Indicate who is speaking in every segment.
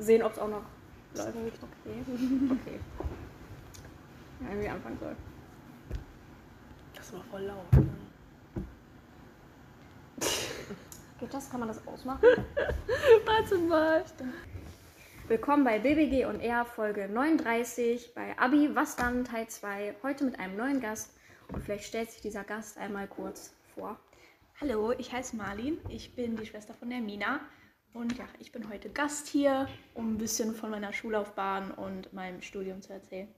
Speaker 1: sehen, ob es auch noch läuft. Okay. okay. Ja, wie anfangen soll.
Speaker 2: Das war voll laut. Ne?
Speaker 1: Geht das? Kann man das ausmachen?
Speaker 2: Warte mal.
Speaker 1: Willkommen bei BBG und R Folge 39 bei Abi Was dann Teil 2. Heute mit einem neuen Gast und vielleicht stellt sich dieser Gast einmal kurz vor.
Speaker 3: Hallo, ich heiße Marlin. Ich bin die Schwester von der Mina. Und ja, ich bin heute Gast hier, um ein bisschen von meiner Schullaufbahn und meinem Studium zu erzählen.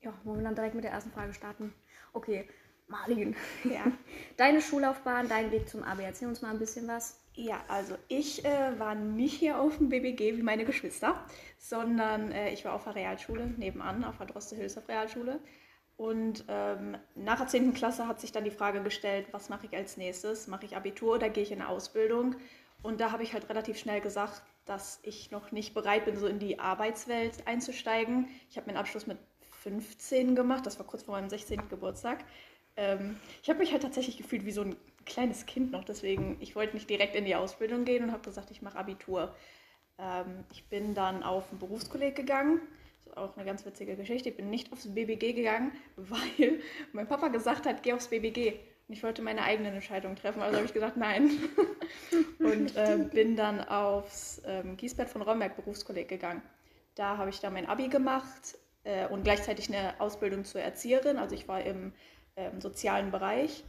Speaker 1: Ja, wollen wir dann direkt mit der ersten Frage starten? Okay, Marlin. Ja. Deine Schullaufbahn, dein Weg zum Abi. Erzähl uns mal ein bisschen was.
Speaker 3: Ja, also ich äh, war nicht hier auf dem BBG wie meine Geschwister, sondern äh, ich war auf der Realschule nebenan, auf der Droste-Hülshoff Realschule. Und ähm, nach der 10. Klasse hat sich dann die Frage gestellt, was mache ich als nächstes? Mache ich Abitur oder gehe ich in eine Ausbildung? Und da habe ich halt relativ schnell gesagt, dass ich noch nicht bereit bin, so in die Arbeitswelt einzusteigen. Ich habe meinen Abschluss mit 15 gemacht, das war kurz vor meinem 16. Geburtstag. Ähm, ich habe mich halt tatsächlich gefühlt wie so ein kleines Kind noch, deswegen, ich wollte nicht direkt in die Ausbildung gehen und habe gesagt, ich mache Abitur. Ähm, ich bin dann auf ein Berufskolleg gegangen, das ist auch eine ganz witzige Geschichte. Ich bin nicht aufs BBG gegangen, weil mein Papa gesagt hat, geh aufs BBG. Und ich wollte meine eigenen Entscheidungen treffen, also habe ich gesagt, nein. und äh, bin dann aufs ähm, Giesbett von Romberg Berufskolleg gegangen. Da habe ich dann mein Abi gemacht äh, und gleichzeitig eine Ausbildung zur Erzieherin. Also ich war im ähm, sozialen Bereich.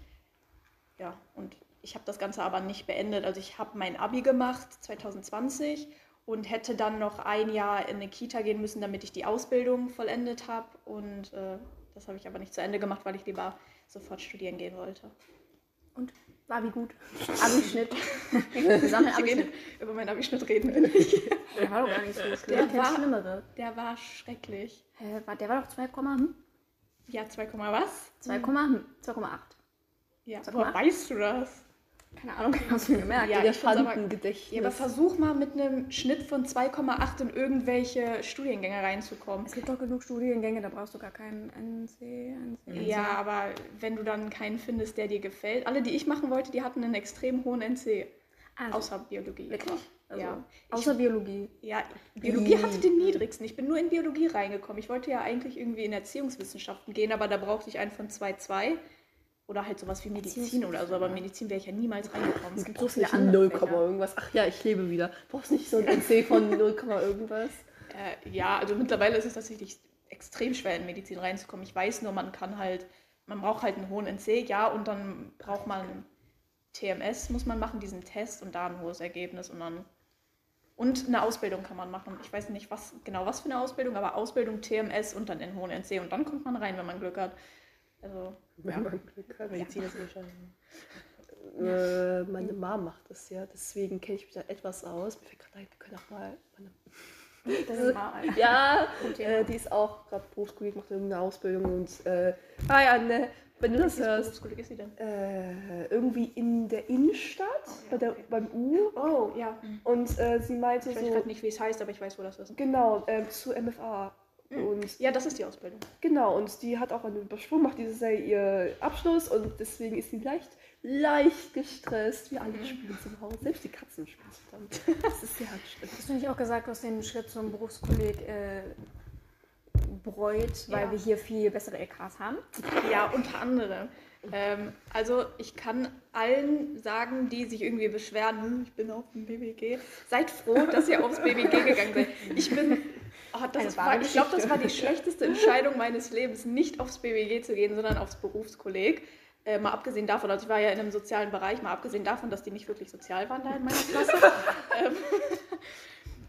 Speaker 3: Ja, und ich habe das Ganze aber nicht beendet. Also ich habe mein Abi gemacht 2020 und hätte dann noch ein Jahr in eine Kita gehen müssen, damit ich die Ausbildung vollendet habe. Und äh, das habe ich aber nicht zu Ende gemacht, weil ich lieber sofort studieren gehen wollte.
Speaker 1: Und war wie gut? Abischnitt.
Speaker 3: Wir sammeln Abischnitt. Über meinen Abischnitt reden will ich.
Speaker 1: Der war doch gar nicht so schlimm.
Speaker 3: Der war, schlimmere. Der war schrecklich.
Speaker 1: Hä, war, der war doch 2, hm?
Speaker 3: Ja, 2, was?
Speaker 1: 2, hm. 2,8.
Speaker 3: Ja, woher weißt du das?
Speaker 1: Keine Ahnung, ich habe es mir gemerkt.
Speaker 2: Ja, Elefantengedächtnis.
Speaker 3: Ja, aber versuch mal mit einem Schnitt von 2,8 in irgendwelche Studiengänge reinzukommen.
Speaker 1: Es gibt doch genug Studiengänge, da brauchst du gar keinen NC,
Speaker 3: NC. Ja, aber wenn du dann keinen findest, der dir gefällt. Alle, die ich machen wollte, die hatten einen extrem hohen NC.
Speaker 1: Also,
Speaker 3: außer Biologie.
Speaker 1: Wirklich?
Speaker 3: Also, ja.
Speaker 1: Außer ich, Biologie.
Speaker 3: Ja, Biologie hatte den niedrigsten. Ich bin nur in Biologie reingekommen. Ich wollte ja eigentlich irgendwie in Erziehungswissenschaften gehen, aber da brauchte ich einen von 2,2. Oder halt sowas wie Medizin oder so, aber Medizin wäre ich ja niemals reingekommen.
Speaker 2: Es gibt so viele andere 0, irgendwas. Ach ja, ich lebe wieder. Brauchst nicht so ein NC von 0, irgendwas?
Speaker 3: Äh, ja, also mittlerweile ist es tatsächlich extrem schwer in Medizin reinzukommen. Ich weiß nur, man kann halt, man braucht halt einen hohen NC, ja, und dann braucht man TMS, muss man machen, diesen Test und da ein hohes Ergebnis und dann und eine Ausbildung kann man machen. Ich weiß nicht, was genau was für eine Ausbildung, aber Ausbildung TMS und dann in hohen NC und dann kommt man rein, wenn man Glück hat. Also,
Speaker 2: wenn ja. man Glück hat. Medizin ist wahrscheinlich. Äh, meine Mom macht das ja, deswegen kenne ich mich da etwas aus. Mir fällt gerade ein, wir können auch mal meine
Speaker 1: ist,
Speaker 2: ja, äh, die ist auch gerade Berufskolleg, macht irgendeine Ausbildung und äh, hi Anne, wenn du das hörst.
Speaker 3: Berufskolleg ist sie denn?
Speaker 2: Äh, irgendwie in der Innenstadt, oh, ja, bei der, okay. beim U.
Speaker 3: Oh, ja.
Speaker 2: Und äh, sie meinte
Speaker 3: ich
Speaker 2: so.
Speaker 3: Ich weiß gerade nicht, wie es heißt, aber ich weiß, wo das ist.
Speaker 2: Genau, äh, zu MFA.
Speaker 3: Mhm. Und ja, das ist die Ausbildung.
Speaker 2: Genau, und die hat auch einen Übersprung, macht dieses Jahr ihr Abschluss und deswegen ist sie leicht, leicht gestresst. Wir alle mhm. spielen zum Hause, selbst die Katzen spielen zusammen. Das ist sehr anstrengend.
Speaker 1: Hast du nicht auch gesagt, du hast den Schritt zum Berufskolleg äh, bereut, weil ja. wir hier viel bessere LKs haben?
Speaker 3: Ja, unter anderem. Ähm, also ich kann allen sagen, die sich irgendwie beschweren, hm, ich bin auf dem BBG, seid froh, dass ihr aufs BBG gegangen seid. Ich bin Oh, das war, ich glaube, das war die schlechteste Entscheidung meines Lebens, nicht aufs BWG zu gehen, sondern aufs Berufskolleg. Äh, mal abgesehen davon, also ich war ja in einem sozialen Bereich, mal abgesehen davon, dass die nicht wirklich sozial waren da in meiner Klasse, ähm,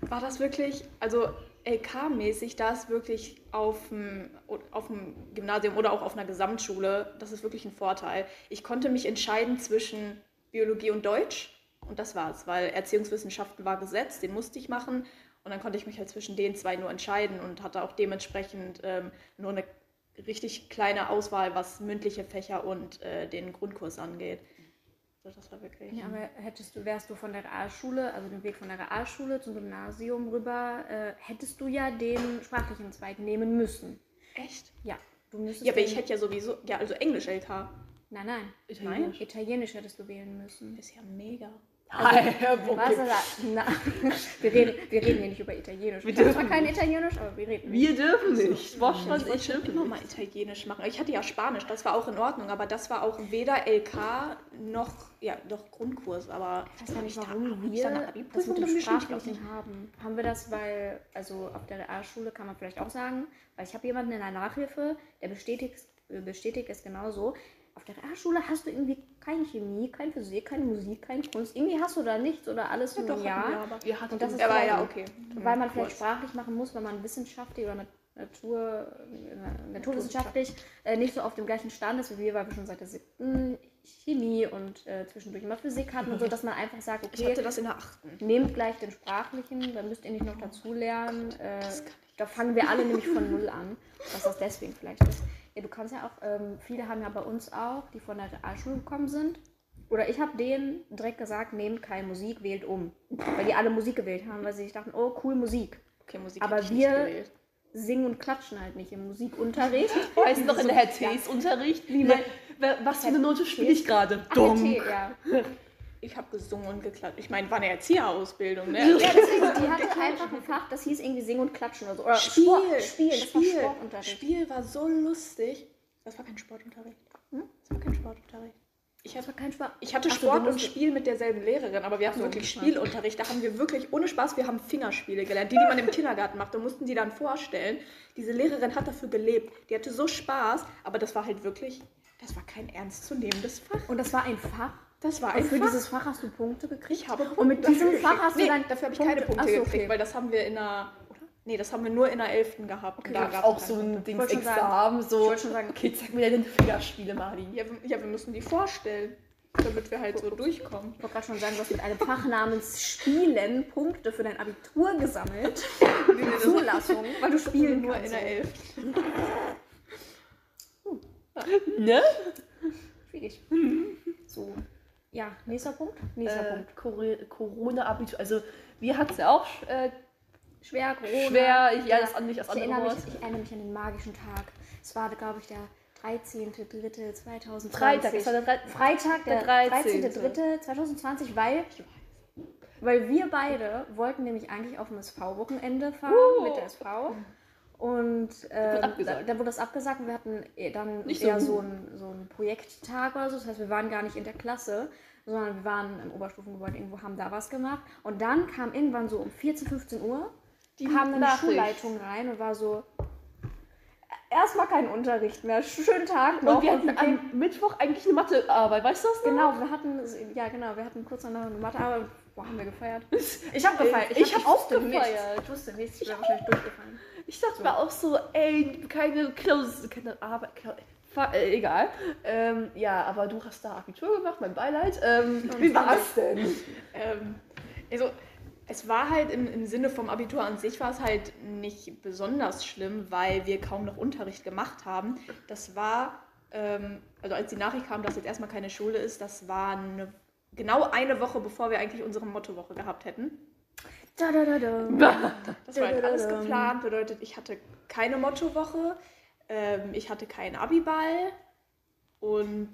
Speaker 3: war das wirklich, also LK-mäßig, da ist wirklich auf dem, auf dem Gymnasium oder auch auf einer Gesamtschule, das ist wirklich ein Vorteil. Ich konnte mich entscheiden zwischen Biologie und Deutsch und das war's, weil Erziehungswissenschaften war gesetzt, den musste ich machen und dann konnte ich mich halt zwischen den zwei nur entscheiden und hatte auch dementsprechend ähm, nur eine richtig kleine Auswahl, was mündliche Fächer und äh, den Grundkurs angeht. Also das war wirklich.
Speaker 1: Ja, aber hättest du, wärst du von der Realschule, also den Weg von der Realschule zum Gymnasium rüber, äh, hättest du ja den sprachlichen Zweig nehmen müssen.
Speaker 3: Echt?
Speaker 1: Ja.
Speaker 3: Du müsstest ja, aber ich hätte ja sowieso, ja, also Englisch LK.
Speaker 1: Nein, nein.
Speaker 3: Italienisch?
Speaker 1: Italienisch hättest du wählen müssen.
Speaker 3: Ist ja mega.
Speaker 2: Nein,
Speaker 1: Was, also, na, wir, reden, wir reden hier nicht über Italienisch.
Speaker 2: Wir
Speaker 1: Ich kann zwar
Speaker 2: dürfen
Speaker 1: kein Italienisch, aber wir reden.
Speaker 2: Wir dürfen nicht.
Speaker 3: Ich
Speaker 2: ich
Speaker 3: wollte
Speaker 2: dürfen
Speaker 3: immer
Speaker 2: nicht.
Speaker 3: mal Italienisch machen. Ich hatte ja Spanisch, das war auch in Ordnung, aber das war auch weder LK noch, ja, doch Grundkurs, aber
Speaker 1: Ich weiß gar nicht,
Speaker 3: ich da-
Speaker 1: warum
Speaker 3: ich da
Speaker 1: wir
Speaker 3: eine
Speaker 1: das mit dem?
Speaker 3: Ich
Speaker 1: Sprachlichen haben. Haben wir das, weil, also auf der Realschule kann man vielleicht auch sagen, weil ich habe jemanden in der Nachhilfe, der bestätigt, bestätigt es genauso. Auf der Realschule hast du irgendwie keine Chemie, keine Physik, keine Musik, keine Kunst. Irgendwie hast du da nichts oder alles
Speaker 3: Ja,
Speaker 1: in
Speaker 3: doch, hatten wir aber.
Speaker 2: Ihr hattet
Speaker 1: Und das ist
Speaker 3: Aber ja, okay.
Speaker 1: Weil man vielleicht sprachlich machen muss, weil man wissenschaftlich oder nat- Natur, äh, naturwissenschaftlich äh, nicht so auf dem gleichen Stand ist wie wir, weil wir schon seit der siebten Chemie und äh, zwischendurch immer Physik hatten und so, dass man einfach sagt,
Speaker 3: Ich
Speaker 1: okay,
Speaker 3: hatte das in der achten.
Speaker 1: nehmt gleich den sprachlichen, dann müsst ihr nicht noch dazu lernen. Äh, da fangen wir alle nämlich von null an, dass das deswegen vielleicht ist. Ja, du kannst ja auch, ähm, viele haben ja bei uns auch, die von der Realschule gekommen sind. Oder ich habe denen direkt gesagt, nehmt keine Musik, wählt um. Weil die alle Musik gewählt haben, weil sie sich dachten, oh cool, Musik.
Speaker 3: Okay, Musik
Speaker 1: Aber wir-. Singen und klatschen halt nicht im Musikunterricht.
Speaker 2: Weißt du noch in der Herr Tees Unterricht? Wer- Was für eine Note spiele ich gerade?
Speaker 1: Der
Speaker 2: Dumm.
Speaker 1: Ja.
Speaker 3: Ich habe gesungen und geklatscht. Ich meine, war eine Erzieherausbildung, ne?
Speaker 1: Ja, deswegen, die hatte einfach ein Fach, das hieß irgendwie Singen und Klatschen oder so. Oder
Speaker 3: Spiel,
Speaker 1: Sport, Spiel, das war
Speaker 3: Spiel,
Speaker 1: Sportunterricht.
Speaker 3: Spiel war so lustig. Das war kein Sportunterricht. Hm? Das war kein Sportunterricht. Ich hatte,
Speaker 1: kein Spaß.
Speaker 3: ich hatte
Speaker 1: Ach
Speaker 3: Sport und Spiel mit derselben Lehrerin, aber wir hatten
Speaker 1: so,
Speaker 3: wirklich. Spielunterricht. Da haben wir wirklich, ohne Spaß, wir haben Fingerspiele gelernt, die, die man im Kindergarten macht. Da mussten die dann vorstellen. Diese Lehrerin hat dafür gelebt. Die hatte so Spaß, aber das war halt wirklich, das war kein ernstzunehmendes Fach.
Speaker 1: Und das war ein Fach.
Speaker 3: Das war
Speaker 1: Und
Speaker 3: ein
Speaker 1: für dieses Fach hast du Punkte gekriegt.
Speaker 3: Ich habe
Speaker 1: Und mit
Speaker 3: Punkte
Speaker 1: diesem Fach hast du
Speaker 3: nee,
Speaker 1: dann
Speaker 3: dafür habe ich keine Punkte
Speaker 1: Ach so,
Speaker 3: gekriegt,
Speaker 1: okay.
Speaker 3: weil das haben wir in der, oder? Nee, das haben wir nur in der 11. gehabt.
Speaker 1: Okay,
Speaker 3: da
Speaker 1: ich
Speaker 3: gab's
Speaker 2: Auch so ein
Speaker 3: Punkte.
Speaker 2: Dings
Speaker 1: wollte schon sagen-
Speaker 2: Examen,
Speaker 1: Ich
Speaker 2: so.
Speaker 1: wollte schon sagen,
Speaker 2: Okay, zeig mir deine Fingerspiele, Mali.
Speaker 3: Ja, wir, ja, wir müssen die vorstellen, damit wir halt so durchkommen.
Speaker 1: ich wollte gerade schon sagen, du hast mit einem Fach namens Spielen Punkte für dein Abitur gesammelt. Zulassung, weil du spielen
Speaker 3: Nur
Speaker 1: kannst.
Speaker 3: in der 11.
Speaker 2: Ne?
Speaker 1: Schwierig. So. Ja, nächster Punkt. Nächster
Speaker 2: Äh,
Speaker 1: Punkt.
Speaker 2: Corona-Abitur. Also, wir hatten es ja auch äh,
Speaker 1: Schwer, Corona.
Speaker 2: schwer. Ich, ja, das an nicht das
Speaker 1: Ich
Speaker 2: andere
Speaker 1: mich, ich erinnere mich an den magischen Tag. Es war, glaube ich, der 13.03.2020.
Speaker 2: Freitag, es war der drei-
Speaker 1: Freitag, der,
Speaker 2: der
Speaker 1: 13.03.2020, weil, weil wir beide wollten nämlich eigentlich auf ein SV-Wochenende fahren
Speaker 2: Uh.
Speaker 1: mit der SV. Und ähm, da, wurde das abgesagt und wir hatten eh dann
Speaker 2: Nicht so
Speaker 1: eher so einen so einen Projekttag oder so. Das heißt, wir waren gar nicht in der Klasse, sondern wir waren im Oberstufengebäude irgendwo, haben da was gemacht. Und dann kam irgendwann so um 14, 15 Uhr,
Speaker 2: Die
Speaker 1: kam dann die. Schulleitung rein und war so, erstmal kein Unterricht mehr, schönen Tag noch.
Speaker 2: Und wir hatten am Mittwoch eigentlich eine Mathearbeit, weißt du das noch?
Speaker 1: Genau, wir hatten, ja genau, wir hatten kurz danach eine Mathearbeit. Boah, haben wir gefeiert. Ich habe gefeiert.
Speaker 2: Ich hab auch
Speaker 1: wusste nichts.
Speaker 2: gefeiert.
Speaker 1: Ich wusste nichts, ich wäre wahrscheinlich durchgefallen.
Speaker 2: Ich dachte mir auch so, ey, keine Klaus, keine Arbeit, äh, egal. Ähm, ja, aber du hast da Abitur gemacht, mein Beileid. Ähm, wie war es denn?
Speaker 3: Ähm, also, es war halt im, im Sinne vom Abitur an sich war es halt nicht besonders schlimm, weil wir kaum noch Unterricht gemacht haben. Das war, ähm, also als die Nachricht kam, dass jetzt erstmal keine Schule ist, das war eine, genau eine Woche, bevor wir eigentlich unsere Mottowoche gehabt hätten.
Speaker 1: Da, da, da, da.
Speaker 3: Das war halt alles geplant, bedeutet, ich hatte keine Mottowoche, ähm, ich hatte keinen Abiball und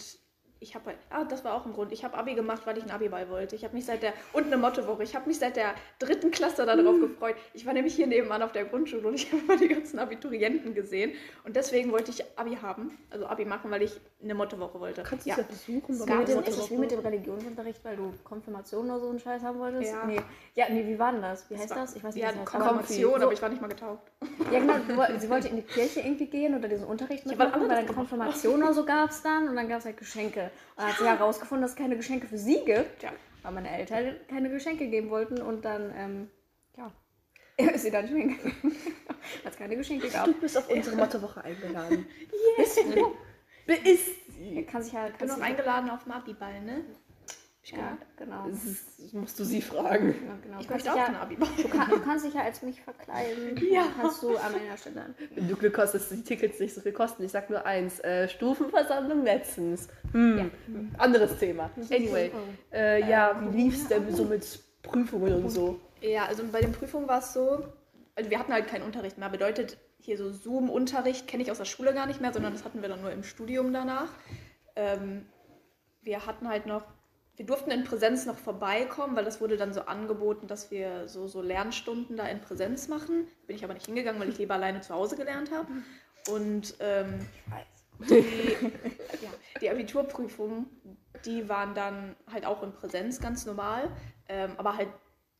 Speaker 3: ich habe halt, ah, das war auch ein Grund. Ich habe Abi gemacht, weil ich einen Abiball wollte. Ich habe mich seit der, und eine Mottowoche, ich habe mich seit der dritten Klasse darauf gefreut. Ich war nämlich hier nebenan auf der Grundschule und ich habe mal die ganzen Abiturienten gesehen. Und deswegen wollte ich Abi haben, also Abi machen, weil ich eine Mottowoche wollte.
Speaker 2: Kannst du
Speaker 3: ja.
Speaker 2: ja besuchen?
Speaker 3: Gab
Speaker 1: mit dem, ist das wie mit dem Religionsunterricht, weil du Konfirmation oder so einen Scheiß haben wolltest?
Speaker 3: Ja.
Speaker 1: Nee. Ja, nee, wie war denn das? Wie heißt
Speaker 3: war-
Speaker 1: das? Ich weiß nicht,
Speaker 3: Ja,
Speaker 1: das heißt.
Speaker 3: Konfirmation,
Speaker 1: Aber-
Speaker 3: aber ich war nicht mal getauft.
Speaker 1: Ja, genau. Sie wollte in die Kirche irgendwie gehen oder diesen Unterricht mitmachen, weil dann. Konfirmation oder so gab es dann und dann gab es halt Geschenke. Und dann hat sie herausgefunden, dass es keine Geschenke für sie gibt,
Speaker 3: Ja.
Speaker 1: weil meine Eltern keine Geschenke geben wollten und dann, ähm, ja, ist sie dann nicht mehr hingegangen, weil es keine Geschenke gab.
Speaker 2: Du bist auf unsere Mottowoche eingeladen.
Speaker 1: Bist du?
Speaker 2: Ist sie?
Speaker 1: Kann sich ja,
Speaker 3: Ich bin
Speaker 1: kann sich,
Speaker 3: eingeladen auf dem Abiball, ne?
Speaker 1: Ja, genau.
Speaker 2: Das ist, musst du sie fragen.
Speaker 1: Ja, genau.
Speaker 3: Ich
Speaker 1: Du, kannst
Speaker 3: möchte
Speaker 1: dich
Speaker 3: auch
Speaker 1: ja,
Speaker 3: einen Abiball.
Speaker 1: du, kann, du kannst dich ja als mich verkleiden.
Speaker 3: Ja.
Speaker 1: Kannst du an meiner Stelle.
Speaker 2: Wenn du Glück hast, dass die Tickets nicht so viel kosten. Ich sag nur eins. Äh, Stufenversammlung letztens. Hm. Anderes Thema. Anyway. Äh, ja, wie lief's denn so mit Prüfungen und so?
Speaker 3: Ja, also bei den Prüfungen war es so, also wir hatten halt keinen Unterricht mehr. Bedeutet, hier so Zoom-Unterricht kenne ich aus der Schule gar nicht mehr, sondern das hatten wir dann nur im Studium danach. Ähm, wir hatten halt noch wir durften in Präsenz noch vorbeikommen, weil das wurde dann so angeboten, dass wir so, so Lernstunden da in Präsenz machen. Bin ich aber nicht hingegangen, weil ich lieber alleine zu Hause gelernt habe. Und ähm, die, ja, die Abiturprüfungen, die waren dann halt auch in Präsenz ganz normal, ähm, aber halt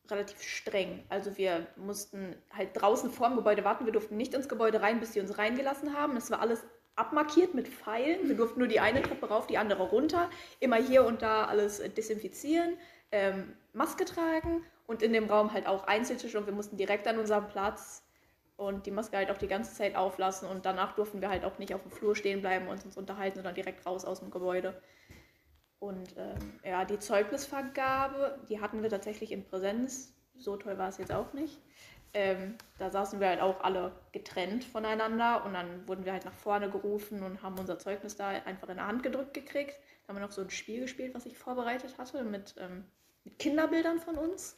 Speaker 3: relativ streng. Also wir mussten halt draußen vor dem Gebäude warten. Wir durften nicht ins Gebäude rein, bis sie uns reingelassen haben. Es war alles abmarkiert mit Pfeilen. Wir durften nur die eine Treppe rauf, die andere runter. Immer hier und da alles äh, desinfizieren, ähm, Maske tragen und in dem Raum halt auch Einzeltische und wir mussten direkt an unserem Platz und die Maske halt auch die ganze Zeit auflassen und danach durften wir halt auch nicht auf dem Flur stehen bleiben und uns unterhalten, sondern direkt raus aus dem Gebäude. Und ähm, ja, die Zeugnisvergabe, die hatten wir tatsächlich in Präsenz. So toll war es jetzt auch nicht. Ähm, da saßen wir halt auch alle getrennt voneinander und dann wurden wir halt nach vorne gerufen und haben unser Zeugnis da einfach in der Hand gedrückt gekriegt. Da haben wir noch so ein Spiel gespielt, was ich vorbereitet hatte mit, ähm, mit Kinderbildern von uns,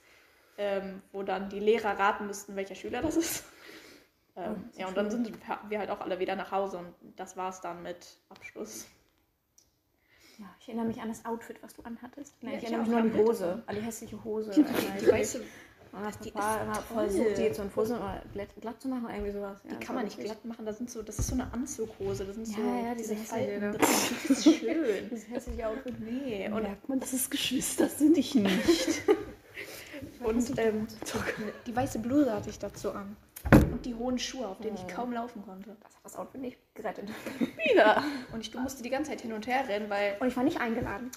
Speaker 3: ähm, wo dann die Lehrer raten müssten, welcher Schüler das ist. Ähm, ja, und dann sind wir halt auch alle wieder nach Hause und das war es dann mit Abschluss.
Speaker 1: Ja, ich erinnere mich an das Outfit, was du anhattest.
Speaker 3: Ja,
Speaker 1: ich
Speaker 3: ich
Speaker 1: erinnere mich nur an die Hose, an die hässliche Hose.
Speaker 3: Die weiße,
Speaker 1: Und das
Speaker 3: die ist
Speaker 1: immer voll
Speaker 3: toll.
Speaker 1: sucht, die jetzt so eine Hose immer glatt, glatt zu machen oder irgendwie sowas. Ja,
Speaker 3: die
Speaker 1: das
Speaker 3: kann
Speaker 1: war
Speaker 3: man nicht glatt machen, das, sind so, das ist so eine Anzughose. Das sind
Speaker 1: Ja,
Speaker 3: so
Speaker 1: ja, diese
Speaker 3: diese Falten
Speaker 1: ne?
Speaker 3: Das ist schön.
Speaker 1: Dieses hässliche Outfit.
Speaker 3: Nee,
Speaker 2: Und merkt man, dass es Geschwister sind, ich nicht.
Speaker 3: Und ähm, die weiße Bluse hatte ich dazu an. Und die hohen Schuhe, auf denen ich kaum laufen konnte.
Speaker 1: Das hat das Outfit nicht gerettet.
Speaker 2: Wieder.
Speaker 3: Und ich musste die ganze Zeit hin und her rennen, weil
Speaker 1: Und ich war nicht eingeladen.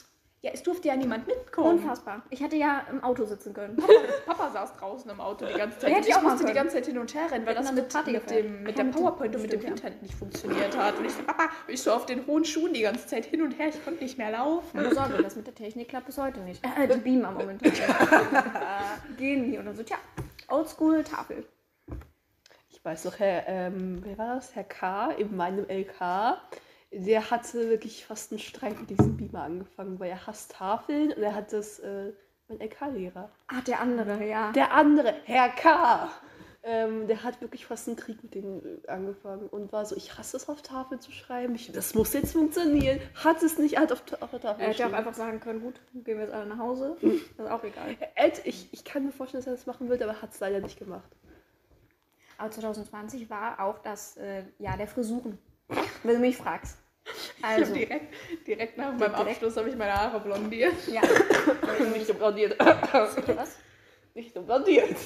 Speaker 3: Ja, es durfte ja niemand mitkommen.
Speaker 1: Unfassbar. Ich hätte ja im Auto sitzen können.
Speaker 3: Papa saß draußen im Auto die ganze Zeit.
Speaker 1: Ja, ich
Speaker 3: musste die ganze Zeit hin und her rennen, weil das mit, mit, dem, mit der PowerPoint und mit dem. Internet nicht funktioniert hat. Und ich so, Papa, ich so auf den hohen Schuhen die ganze Zeit hin und her, ich konnte nicht mehr laufen.
Speaker 1: Keine Sorge, das mit der Technik klappt bis heute nicht. Äh, die beamen am Moment. Gehen die und dann so, tja, Oldschool Tafel.
Speaker 2: Ich weiß noch, Herr, ähm, wer war das? Herr K. in meinem LK. Der hatte wirklich fast einen Streit mit diesem Beamer angefangen, weil er hasst Tafeln und er hat das, äh, mein LK-Lehrer.
Speaker 1: Ah, der andere, ja.
Speaker 2: Der andere, Herr K. Ähm, der hat wirklich fast einen Krieg mit denen äh, angefangen und war so, ich hasse es auf Tafel zu schreiben, ich, das muss jetzt funktionieren. Hat es nicht, hat auf, auf der Tafel
Speaker 1: Er hätte auch einfach sagen können, gut, gehen wir jetzt alle nach Hause. Das ist auch egal.
Speaker 2: Hätte- ich, ich kann mir vorstellen, dass er das machen wird, aber er hat es leider nicht gemacht.
Speaker 1: Aber 2020 war auch das äh, Jahr der Frisuren. Wenn du mich fragst. Also,
Speaker 3: direkt, direkt nach meinem
Speaker 1: Direkt-
Speaker 3: Abschluss habe ich meine Haare blondiert.
Speaker 1: ja.
Speaker 2: nicht so blondiert.
Speaker 1: Was?
Speaker 2: nicht so blondiert.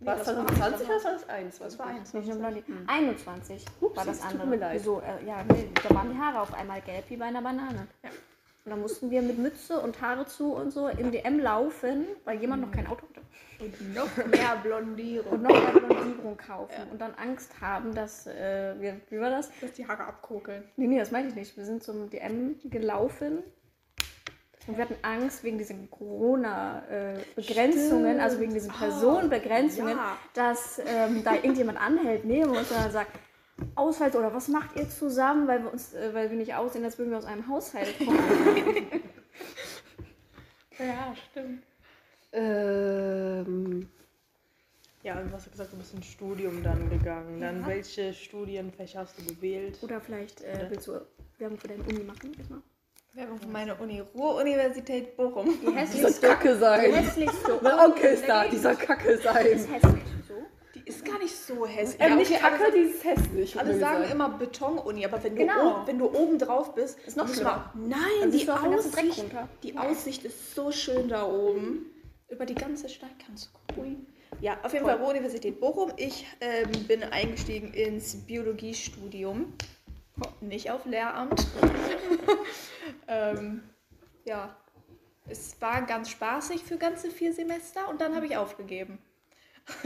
Speaker 2: Was
Speaker 3: das
Speaker 2: war
Speaker 3: war-
Speaker 2: das 20 oder was 21?
Speaker 3: Das war eins.
Speaker 1: Nicht nur Blondie. 21
Speaker 2: Ups,
Speaker 1: war das
Speaker 2: es tut
Speaker 1: andere.
Speaker 2: mir leid.
Speaker 1: Wieso? Äh, ja, nee, da waren die Haare auf einmal gelb wie bei einer Banane.
Speaker 3: Ja.
Speaker 1: Und dann mussten wir mit Mütze und Haare zu und so im DM laufen, weil jemand noch kein Auto hatte.
Speaker 3: Und noch mehr Blondierung.
Speaker 1: Und noch mehr Blondierung kaufen. Und dann Angst haben, dass äh, wir, wie war das?
Speaker 3: dass die Haare abkokeln.
Speaker 1: Nee, nee, das meine ich nicht. Wir sind zum DM gelaufen und wir hatten Angst wegen diesen Corona-Begrenzungen, also wegen diesen Personenbegrenzungen,
Speaker 3: ja.
Speaker 1: dass ähm, da irgendjemand anhält neben uns und dann sagt, Ausfalls oder was macht ihr zusammen, weil wir uns, äh, weil wir nicht aussehen, als würden wir aus einem Haushalt kommen.
Speaker 3: Ja, stimmt.
Speaker 2: Ähm,
Speaker 4: Ja, und was du gesagt, du bist ins Studium dann gegangen. Dann
Speaker 1: Ja.
Speaker 4: welche Studienfächer hast du gewählt?
Speaker 1: Oder vielleicht äh, willst du Werbung für deine Uni machen erstmal?
Speaker 3: Werbung für meine Uni, Ruhr-Universität Bochum.
Speaker 1: Die
Speaker 2: dieser
Speaker 1: hässlichste.
Speaker 2: Kacke
Speaker 1: Die
Speaker 2: sein.
Speaker 1: hässlichste.
Speaker 2: Mein Onkel ist da, dieser Kacke
Speaker 1: ist
Speaker 2: sein.
Speaker 1: hässlich. So.
Speaker 3: Nicht so hässlich.
Speaker 2: Ähm,
Speaker 3: Ja,
Speaker 2: nicht
Speaker 3: okay,
Speaker 2: Kacke,
Speaker 3: alle,
Speaker 2: die ist hässlich.
Speaker 3: alle sagen immer Beton-Uni, aber wenn du,
Speaker 1: Genau.
Speaker 3: oben, wenn du oben drauf bist,
Speaker 1: Ist noch schlimmer.
Speaker 3: Nein,
Speaker 1: Dann
Speaker 3: die Aussicht, die Aussicht ist so schön da oben. Über die ganze Stadt kannst du gucken. Ja, auf jeden Fall Ruhr-Universität Bochum. Ich ähm, bin eingestiegen ins Biologiestudium. Nicht auf Lehramt. ähm, ja, es war ganz spaßig für ganze vier Semester und dann habe ich aufgegeben.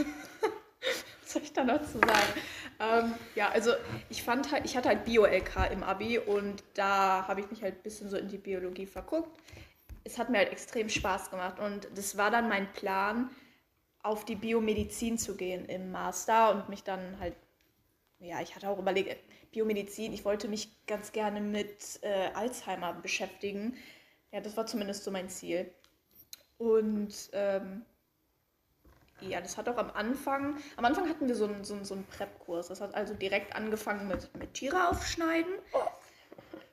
Speaker 3: Soll ich da noch zu sagen? Ähm, ja, also ich fand halt, ich hatte halt Bio-LK im Abi und da habe ich mich halt ein bisschen so in die Biologie verguckt. Es hat mir halt extrem Spaß gemacht und das war dann mein Plan, auf die Biomedizin zu gehen im Master und mich dann halt, ja, ich hatte auch überlegt, Biomedizin, ich wollte mich ganz gerne mit äh, Alzheimer beschäftigen. Ja, das war zumindest so mein Ziel. Und ähm, ja, das hat auch am Anfang, am Anfang hatten wir so einen, so einen, so einen Prep-Kurs. Das hat also direkt angefangen mit, mit Tiere aufschneiden.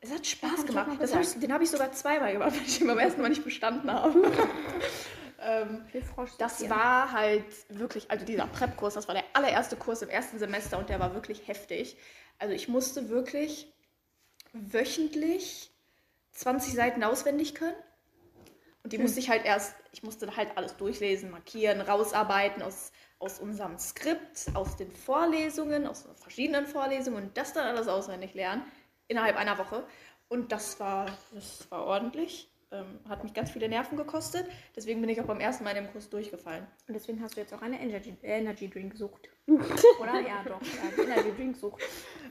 Speaker 3: Es hat Spaß gemacht. hab ich, den habe ich sogar zweimal gemacht, weil ich ihn beim ersten Mal nicht bestanden habe. ähm, das war halt wirklich, also dieser Prep-Kurs, das war der allererste Kurs im ersten Semester und der war wirklich heftig. Also ich musste wirklich wöchentlich 20 Seiten auswendig können. Und die musste ich halt erst, ich musste halt alles durchlesen, markieren, rausarbeiten aus, aus unserem Skript, aus den Vorlesungen, aus verschiedenen Vorlesungen und das dann alles auswendig lernen innerhalb einer Woche. Und das war, das war ordentlich. Ähm, hat mich ganz viele Nerven gekostet. Deswegen bin ich auch beim ersten Mal in dem Kurs durchgefallen.
Speaker 1: Und deswegen hast du jetzt auch eine Energy, Energy Drink Sucht. Oder? Ja, doch. Ja, Energy Drink Sucht.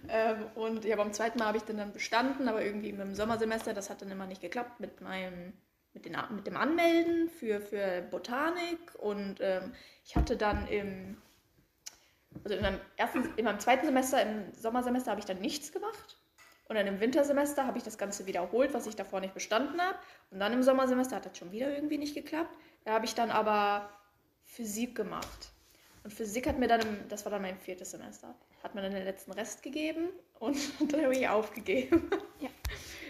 Speaker 3: Ähm, und ja, beim zweiten Mal habe ich den dann bestanden, aber irgendwie im Sommersemester, das hat dann immer nicht geklappt mit meinem, mit, den, mit dem Anmelden für, für Botanik. Und ähm, ich hatte dann im, also in meinem, ersten, in meinem zweiten Semester, im Sommersemester habe ich dann nichts gemacht. Und dann im Wintersemester habe ich das Ganze wiederholt, was ich davor nicht bestanden habe. Und dann im Sommersemester hat das schon wieder irgendwie nicht geklappt. Da habe ich dann aber Physik gemacht. Und Physik hat mir dann, im, das war dann mein viertes Semester, hat mir dann den letzten Rest gegeben und dann habe ich aufgegeben.
Speaker 1: Ja.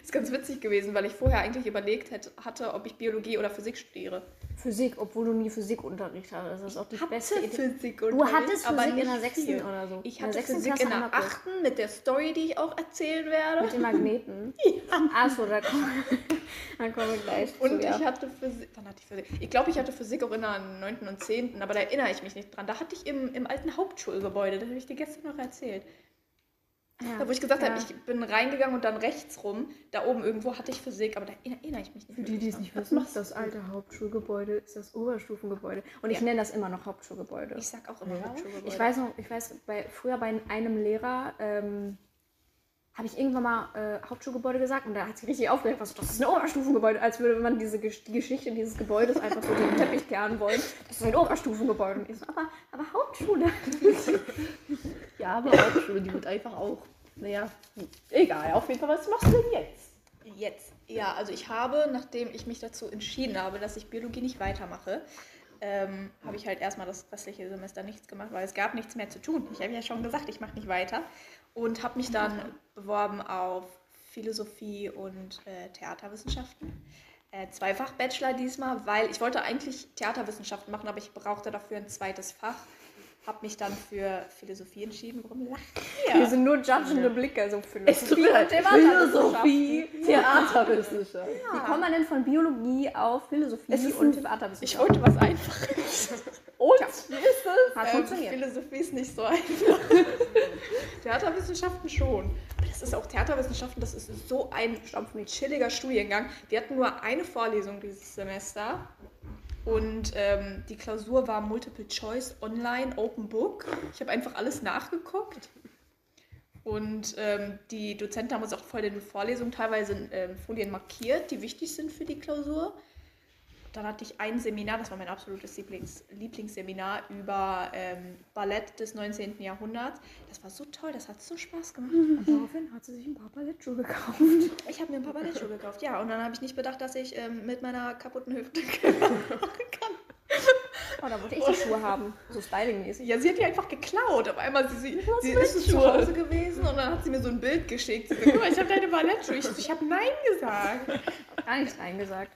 Speaker 3: Ist ganz witzig gewesen, weil ich vorher eigentlich überlegt hätte, hatte, ob ich Biologie oder Physik studiere.
Speaker 1: Physik, obwohl du nie Physikunterricht hattest. Das ist auch die beste Idee.
Speaker 3: Physik
Speaker 1: Du hattest
Speaker 3: aber
Speaker 1: Physik in der sechsten
Speaker 3: viel.
Speaker 1: oder so.
Speaker 3: Ich
Speaker 1: In
Speaker 3: hatte
Speaker 1: sechsten
Speaker 3: Physik
Speaker 1: Klasse
Speaker 3: in der achten mit der Story, die ich auch erzählen werde.
Speaker 1: Mit den Magneten. Achso, da kommen, da kommen wir gleich
Speaker 3: Und
Speaker 1: zu. Ja.
Speaker 3: ich hatte Physik, wann hatte ich Physik? Ich glaube, ich hatte Physik auch in der 9. und 10., aber da erinnere ich mich nicht dran. Da hatte ich im, im alten Hauptschulgebäude, das habe ich dir gestern noch erzählt.
Speaker 1: Ja.
Speaker 3: Da wo ich gesagt
Speaker 1: ja.
Speaker 3: habe, ich bin reingegangen und dann rechts rum, da oben irgendwo hatte ich Physik, aber da erinnere ich mich nicht.
Speaker 1: Für die, die es nicht wissen, das alte Hauptschulgebäude ist das Oberstufengebäude. Und ich
Speaker 3: Ja.
Speaker 1: nenne das immer noch Hauptschulgebäude.
Speaker 3: Ich sag auch immer
Speaker 2: Ja.
Speaker 3: Hauptschulgebäude.
Speaker 1: Ich weiß noch, ich weiß, bei, früher bei einem Lehrer ähm, habe ich irgendwann mal äh, Hauptschulgebäude gesagt und da hat sich richtig aufgeregt, was das ist ein Oberstufengebäude, als würde man diese die Geschichte dieses Gebäudes einfach so den Teppich kehren wollen. Das ist ein Oberstufengebäude. Und ich so, aber, aber Hauptschule.
Speaker 2: Ja, aber Hauptschule, die wird einfach auch. Naja, egal. Auf jeden Fall, was machst du denn jetzt?
Speaker 3: Jetzt. Ja, also ich habe, nachdem ich mich dazu entschieden habe, dass ich Biologie nicht weitermache, ähm, habe ich halt erstmal das restliche Semester nichts gemacht, weil es gab nichts mehr zu tun. Ich habe ja schon gesagt, ich mache nicht weiter. Und habe mich dann beworben auf Philosophie und äh, Theaterwissenschaften. Äh, zweifach Bachelor diesmal, weil ich wollte eigentlich Theaterwissenschaften machen, aber ich brauchte dafür ein zweites Fach. Habe mich dann für Philosophie entschieden. Warum lacht ihr?
Speaker 1: Wir sind nur judgende Blicke, so
Speaker 2: Es tut mir leid. Philosophie, Theaterwissenschaft.
Speaker 1: Wie kommt man denn von Biologie auf Philosophie
Speaker 3: Es
Speaker 1: und Theaterwissenschaft?
Speaker 3: Ich wollte was Einfaches.
Speaker 2: Und wie ist es?
Speaker 1: Hat
Speaker 3: Ähm,
Speaker 1: funktioniert.
Speaker 3: Philosophie ist nicht so einfach. Theaterwissenschaften schon. Aber das ist auch Theaterwissenschaften, das ist so ein chilliger Studiengang. Wir hatten nur eine Vorlesung dieses Semester. Und ähm, die Klausur war Multiple Choice Online Open Book. Ich habe einfach alles nachgeguckt. Und ähm, die Dozenten haben uns auch vor den Vorlesungen teilweise ähm, Folien markiert, die wichtig sind für die Klausur. Dann hatte ich ein Seminar, das war mein absolutes Lieblings Lieblingsseminar über ähm, Ballett des 19. Jahrhunderts. Das war so toll, das hat so Spaß gemacht.
Speaker 1: Und daraufhin hat sie sich ein paar Ballettschuhe gekauft.
Speaker 3: Ich habe mir ein paar Ballettschuhe gekauft, ja. Und dann habe ich nicht bedacht, dass ich ähm, mit meiner kaputten Hüfte machen kann.
Speaker 1: Oh, da wollte ich die Schuhe haben. So stylingmäßig.
Speaker 3: Ja, sie hat die einfach geklaut. Auf einmal, sie, sie, sie ist zu Hause gewesen und dann hat sie mir so ein Bild geschickt. Sie sagt, guck mal, ich habe deine Ballettschuhe. Ich, ich habe Nein gesagt.
Speaker 1: Gar nicht reingesagt.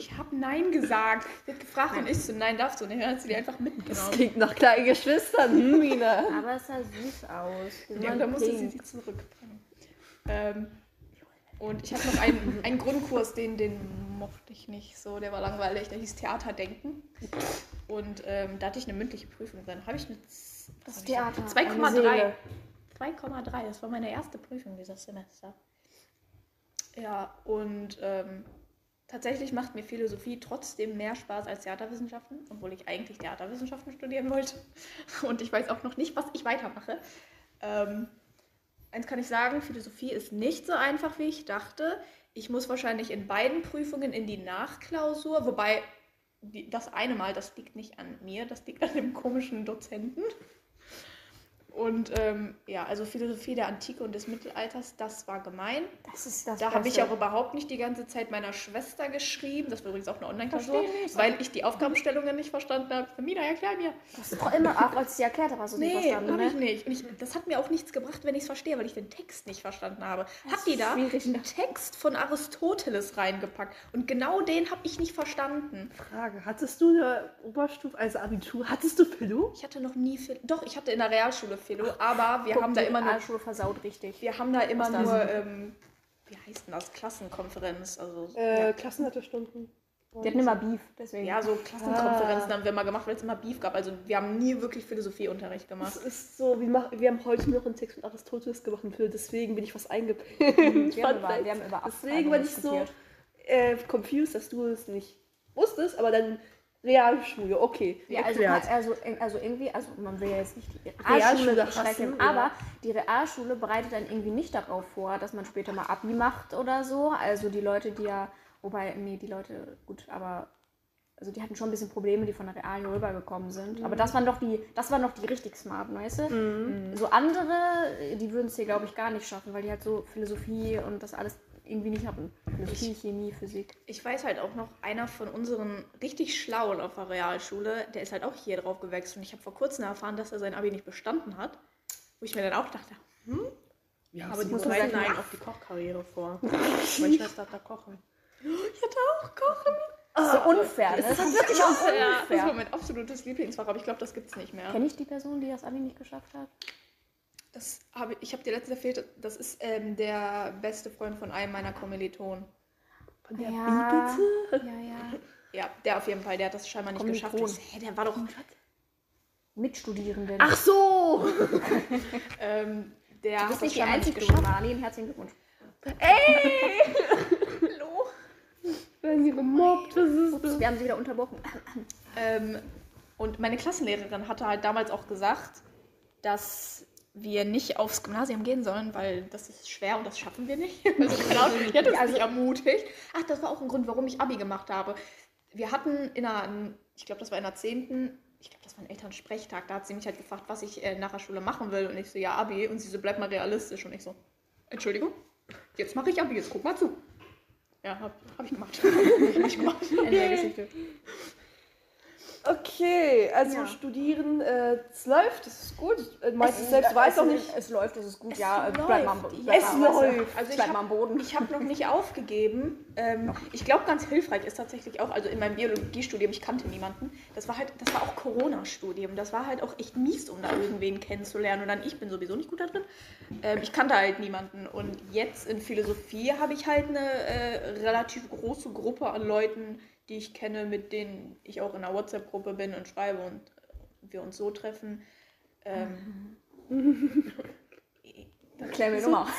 Speaker 3: Ich habe Nein gesagt. Sie hat gefragt und ich so, nein, darfst du nicht. Dann hat sie die einfach
Speaker 2: Das
Speaker 3: mitgenommen.
Speaker 2: klingt nach kleinen Geschwistern, hm, Mina.
Speaker 1: Aber es sah süß aus.
Speaker 3: Ja, und dann musste sie sie zurückbringen. Ähm, und ich hatte noch einen, einen Grundkurs, den, den mochte ich nicht so, der war langweilig, der hieß Theaterdenken. Und ähm, da hatte ich eine mündliche Prüfung drin. Habe ich eine
Speaker 1: Das? Theater.
Speaker 3: 2,3.
Speaker 1: eine Seele.
Speaker 3: 2,3, das war meine erste Prüfung dieses Semester. Ja, und ähm, tatsächlich macht mir Philosophie trotzdem mehr Spaß als Theaterwissenschaften, obwohl ich eigentlich Theaterwissenschaften studieren wollte. Und ich weiß auch noch nicht, was ich weitermache. Ähm, eins kann ich sagen, Philosophie ist nicht so einfach, wie ich dachte. Ich muss wahrscheinlich in beiden Prüfungen in die Nachklausur, wobei die, das eine Mal, das liegt nicht an mir, das liegt an dem komischen Dozenten. Und ähm, ja, also Philosophie der Antike und des Mittelalters, das war gemein.
Speaker 1: Das ist das
Speaker 3: Da habe ich auch überhaupt nicht die ganze Zeit meiner Schwester geschrieben. Das war übrigens auch eine Online-Klausur, weil ich die Aufgabenstellungen nicht verstanden habe. Mina, erklär mir.
Speaker 1: Das ist doch immer, auch als ich sie erklärt habe, hast du es nicht
Speaker 3: Nee,
Speaker 1: verstanden,
Speaker 3: habe
Speaker 1: ne?
Speaker 3: ich nicht. Und ich, das hat mir auch nichts gebracht, wenn ich es verstehe, weil ich den Text nicht verstanden habe. Habt ihr da
Speaker 1: schwierig, ne?
Speaker 3: einen Text von Aristoteles reingepackt? Und genau den habe ich nicht verstanden.
Speaker 2: Frage, hattest du eine Oberstufe, also Abitur, hattest du Philo?
Speaker 3: Ich hatte noch nie Philo. Doch, ich hatte in der Realschule Philo, aber wir
Speaker 1: Guck,
Speaker 3: haben da immer nur,
Speaker 1: Realschule versaut richtig.
Speaker 3: wir haben da immer
Speaker 1: Was
Speaker 3: nur, ähm, wie heißt denn das? Klassenkonferenz. Also,
Speaker 2: Äh,
Speaker 3: ja.
Speaker 2: Klassenhaltestunden.
Speaker 1: Die hatten immer Beef, deswegen.
Speaker 3: ja, so Klassenkonferenzen haben wir mal gemacht, weil es immer Beef gab. Also wir haben nie wirklich Philosophieunterricht
Speaker 2: Das
Speaker 3: gemacht.
Speaker 2: ist so, wir, mach, wir haben heute noch einen Text von Aristoteles gemacht und deswegen bin ich was eingeprägt.
Speaker 1: wir, haben über, wir haben über
Speaker 2: Deswegen war ich so äh, confused, dass du es nicht wusstest, aber dann Realschule, okay.
Speaker 1: Ja, also,
Speaker 2: erklärt.
Speaker 1: also, also irgendwie, also man will ja jetzt nicht die
Speaker 2: Realschule
Speaker 1: Realschule schrecken, aber die Realschule bereitet dann irgendwie nicht darauf vor, dass man später mal Abi macht oder so. Also die Leute, die ja, wobei, nee, die Leute, gut, aber also die hatten schon ein bisschen Probleme, die von der Realen rübergekommen sind. Aber das waren doch die, das waren doch die richtig smarten, weißt du? So andere, die würden es hier, glaube ich, gar nicht schaffen, weil die halt so Philosophie und das alles irgendwie nicht hatten. Philosophie, Chemie, Physik.
Speaker 3: Ich weiß halt auch noch, einer von unseren richtig Schlauen auf der Realschule, der ist halt auch hier drauf gewechselt. Und ich habe vor kurzem erfahren, dass er sein Abi nicht bestanden hat. Wo ich mir dann auch dachte,
Speaker 4: Ja,
Speaker 3: Aber
Speaker 4: aber
Speaker 3: die
Speaker 4: bereiten einen auf die Kochkarriere vor. Meine Schwester hat da kochen.
Speaker 3: ich hatte auch Kochen.
Speaker 1: Das ist so unfair, ne?
Speaker 3: Das ist wirklich unfair. Das war mein absolutes Lieblingsfach, aber ich glaube, das gibt's nicht mehr.
Speaker 1: Kenne ich die Person, die das Abi nicht geschafft hat?
Speaker 3: Das habe ich habe dir letztens erzählt, das ist ähm, der beste Freund von einem meiner Kommilitonen.
Speaker 2: Von der
Speaker 1: Ja.
Speaker 2: Bitte?
Speaker 1: Ja, ja.
Speaker 3: Ja, der auf jeden Fall, der hat das scheinbar nicht geschafft. Hä, der war doch.
Speaker 1: Mitstudierenden.
Speaker 2: Ach so!
Speaker 3: Ähm, der
Speaker 1: du
Speaker 3: hat
Speaker 1: bist
Speaker 3: das
Speaker 1: nicht die einzige
Speaker 3: geschafft.
Speaker 1: Marlene. Herzlichen Glückwunsch.
Speaker 3: Hallo.
Speaker 2: Werden sie gemobbt? Was ist
Speaker 1: Ups,
Speaker 2: das?
Speaker 1: wir haben sie wieder unterbrochen.
Speaker 3: Ähm, und meine Klassenlehrerin hatte halt damals auch gesagt, dass wir nicht aufs Gymnasium gehen sollen, weil das ist schwer und das schaffen wir nicht. Also keine Ahnung, die hat uns
Speaker 1: Also-
Speaker 3: ermutigt. Ach, das war auch ein Grund, warum ich Abi gemacht habe. Wir hatten in einer, ich glaube, das war in der 10., ich glaube, das war ein Elternsprechtag, da hat sie mich halt gefragt, was ich äh, nach der Schule machen will. Und ich so, ja, Abi. Und sie so, bleib mal realistisch. Und ich so, Entschuldigung, jetzt mache ich Abi, jetzt guck mal zu. Ja, hab, hab ich gemacht. hab ich gemacht.
Speaker 1: Ende der Geschichte.
Speaker 2: Okay, also
Speaker 1: Ja.
Speaker 2: studieren, äh, es läuft, das ist gut. Äh, meistens
Speaker 1: Es-
Speaker 2: selbst weiß
Speaker 1: es,
Speaker 2: auch nicht.
Speaker 1: Es läuft, es ist gut,
Speaker 3: Es
Speaker 1: ja. äh,
Speaker 3: läuft.
Speaker 1: Bleib mal, am Bo-
Speaker 3: Es
Speaker 1: mal, du,
Speaker 2: läuft.
Speaker 3: Also ich
Speaker 1: bleib
Speaker 3: hab-
Speaker 1: mal am Boden.
Speaker 3: Ich habe noch nicht aufgegeben. Ähm, ich glaube, ganz hilfreich ist tatsächlich auch, also in meinem Biologiestudium, ich kannte niemanden. Das war halt, das war auch Corona-Studium. Das war halt auch echt mies, um da irgendwen kennenzulernen. Und dann, ich bin sowieso nicht gut da drin. Ähm, ich kannte halt niemanden. Und jetzt in Philosophie habe ich halt eine äh, relativ große Gruppe an Leuten, die ich kenne, mit denen ich auch in einer WhatsApp-Gruppe bin und schreibe und wir uns so treffen. Ähm,
Speaker 1: Erklär mir nochmal.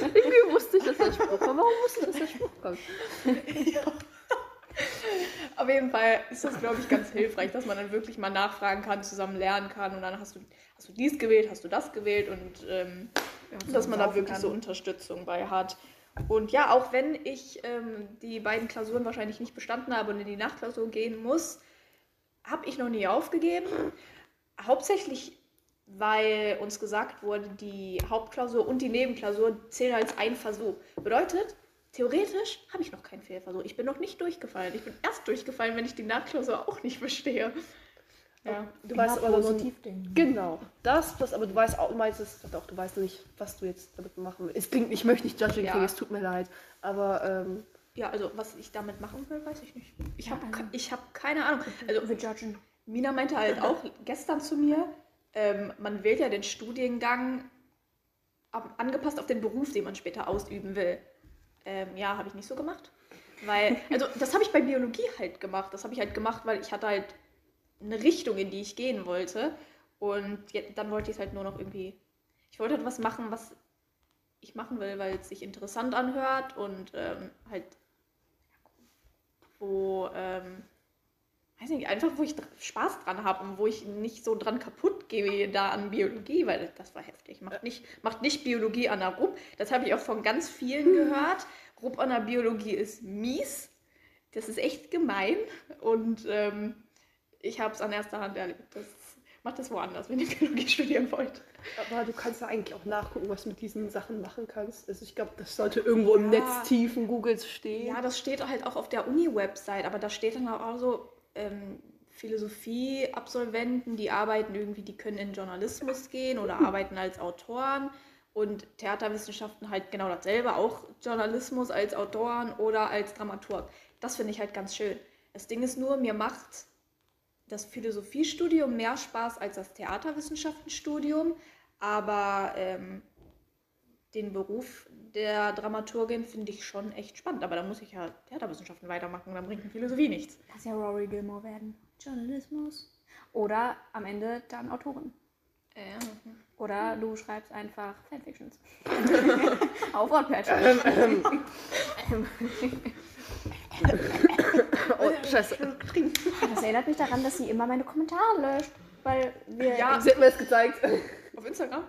Speaker 2: Irgendwie wusste ich, dass der Spruch kommt. Warum wusste ich, dass der Spruch kommt?
Speaker 3: Auf jeden Fall ist das, glaube ich, ganz hilfreich, dass man dann wirklich mal nachfragen kann, zusammen lernen kann und dann hast du, hast du dies gewählt, hast du das gewählt und ähm, dass man da wirklich
Speaker 1: kann.
Speaker 3: so Unterstützung bei hat. Und ja, auch wenn ich ähm, die beiden Klausuren wahrscheinlich nicht bestanden habe und in die Nachklausur gehen muss, habe ich noch nie aufgegeben. Hauptsächlich, weil uns gesagt wurde, die Hauptklausur und die Nebenklausur zählen als ein Versuch. Bedeutet, theoretisch habe ich noch keinen Fehlversuch. Ich bin noch nicht durchgefallen. Ich bin erst durchgefallen, wenn ich die Nachklausur auch nicht bestehe. Ja.
Speaker 2: Du weißt aber
Speaker 1: positiv denken.
Speaker 2: Genau, das, das, aber du weißt auch, du meinst es, doch, du weißt nicht, was du jetzt damit machen willst. Es klingt, ich möchte nicht judging
Speaker 3: Ja.
Speaker 2: es tut mir leid, aber ähm,
Speaker 3: ja, also was ich damit machen will, weiß ich nicht. Ich habe
Speaker 1: also-
Speaker 3: ich hab keine Ahnung. Also
Speaker 1: Wir judgen.
Speaker 3: Mina meinte halt auch gestern zu mir, ähm, man wählt ja den Studiengang angepasst auf den Beruf, den man später ausüben will. Ähm, ja, habe ich nicht so gemacht. Weil, also das habe ich bei Biologie halt gemacht. Das habe ich halt gemacht, weil ich hatte halt eine Richtung, in die ich gehen wollte. Und je- dann wollte ich es halt nur noch irgendwie. Ich wollte halt was machen, was ich machen will, weil es sich interessant anhört und ähm, halt wo, ähm, weiß nicht, einfach wo ich Spaß dran habe und wo ich nicht so dran kaputt gehe da an Biologie, weil das war heftig. Macht nicht, macht nicht Biologie an der RUB. Das habe ich auch von ganz vielen gehört. RUB an der Biologie ist mies. Das ist echt gemein und ähm, ich habe es an erster Hand erlebt. Das Macht das woanders, wenn ihr Biologie studieren wollt.
Speaker 2: Aber du kannst ja eigentlich auch nachgucken, was du mit diesen Sachen machen kannst. Also ich glaube, das sollte irgendwo im
Speaker 3: Ja.
Speaker 2: Netz tiefen Googles stehen.
Speaker 3: Ja, das steht halt auch auf der Uni-Website, aber da steht dann auch so, ähm, Philosophie-Absolventen, die arbeiten irgendwie, die können in Journalismus gehen oder arbeiten als Autoren und Theaterwissenschaften halt genau dasselbe, auch Journalismus als Autoren oder als Dramaturg. Das finde ich halt ganz schön. Das Ding ist nur, mir macht das Philosophiestudium mehr Spaß als das Theaterwissenschaftenstudium, aber ähm, den Beruf der Dramaturgin finde ich schon echt spannend. Aber da muss ich ja Theaterwissenschaften weitermachen, dann bringt mir Philosophie nichts.
Speaker 1: Lass ja Rory Gilmore werden. Journalismus. Oder am Ende dann Autorin.
Speaker 3: Ja.
Speaker 1: Oder du schreibst einfach Fanfictions. Auf Wattpad.
Speaker 2: Oh, scheiße.
Speaker 1: Das erinnert mich daran, dass sie immer meine Kommentare löscht. Weil wir.
Speaker 3: Ja.
Speaker 2: Sie hat mir das gezeigt.
Speaker 3: Auf Instagram?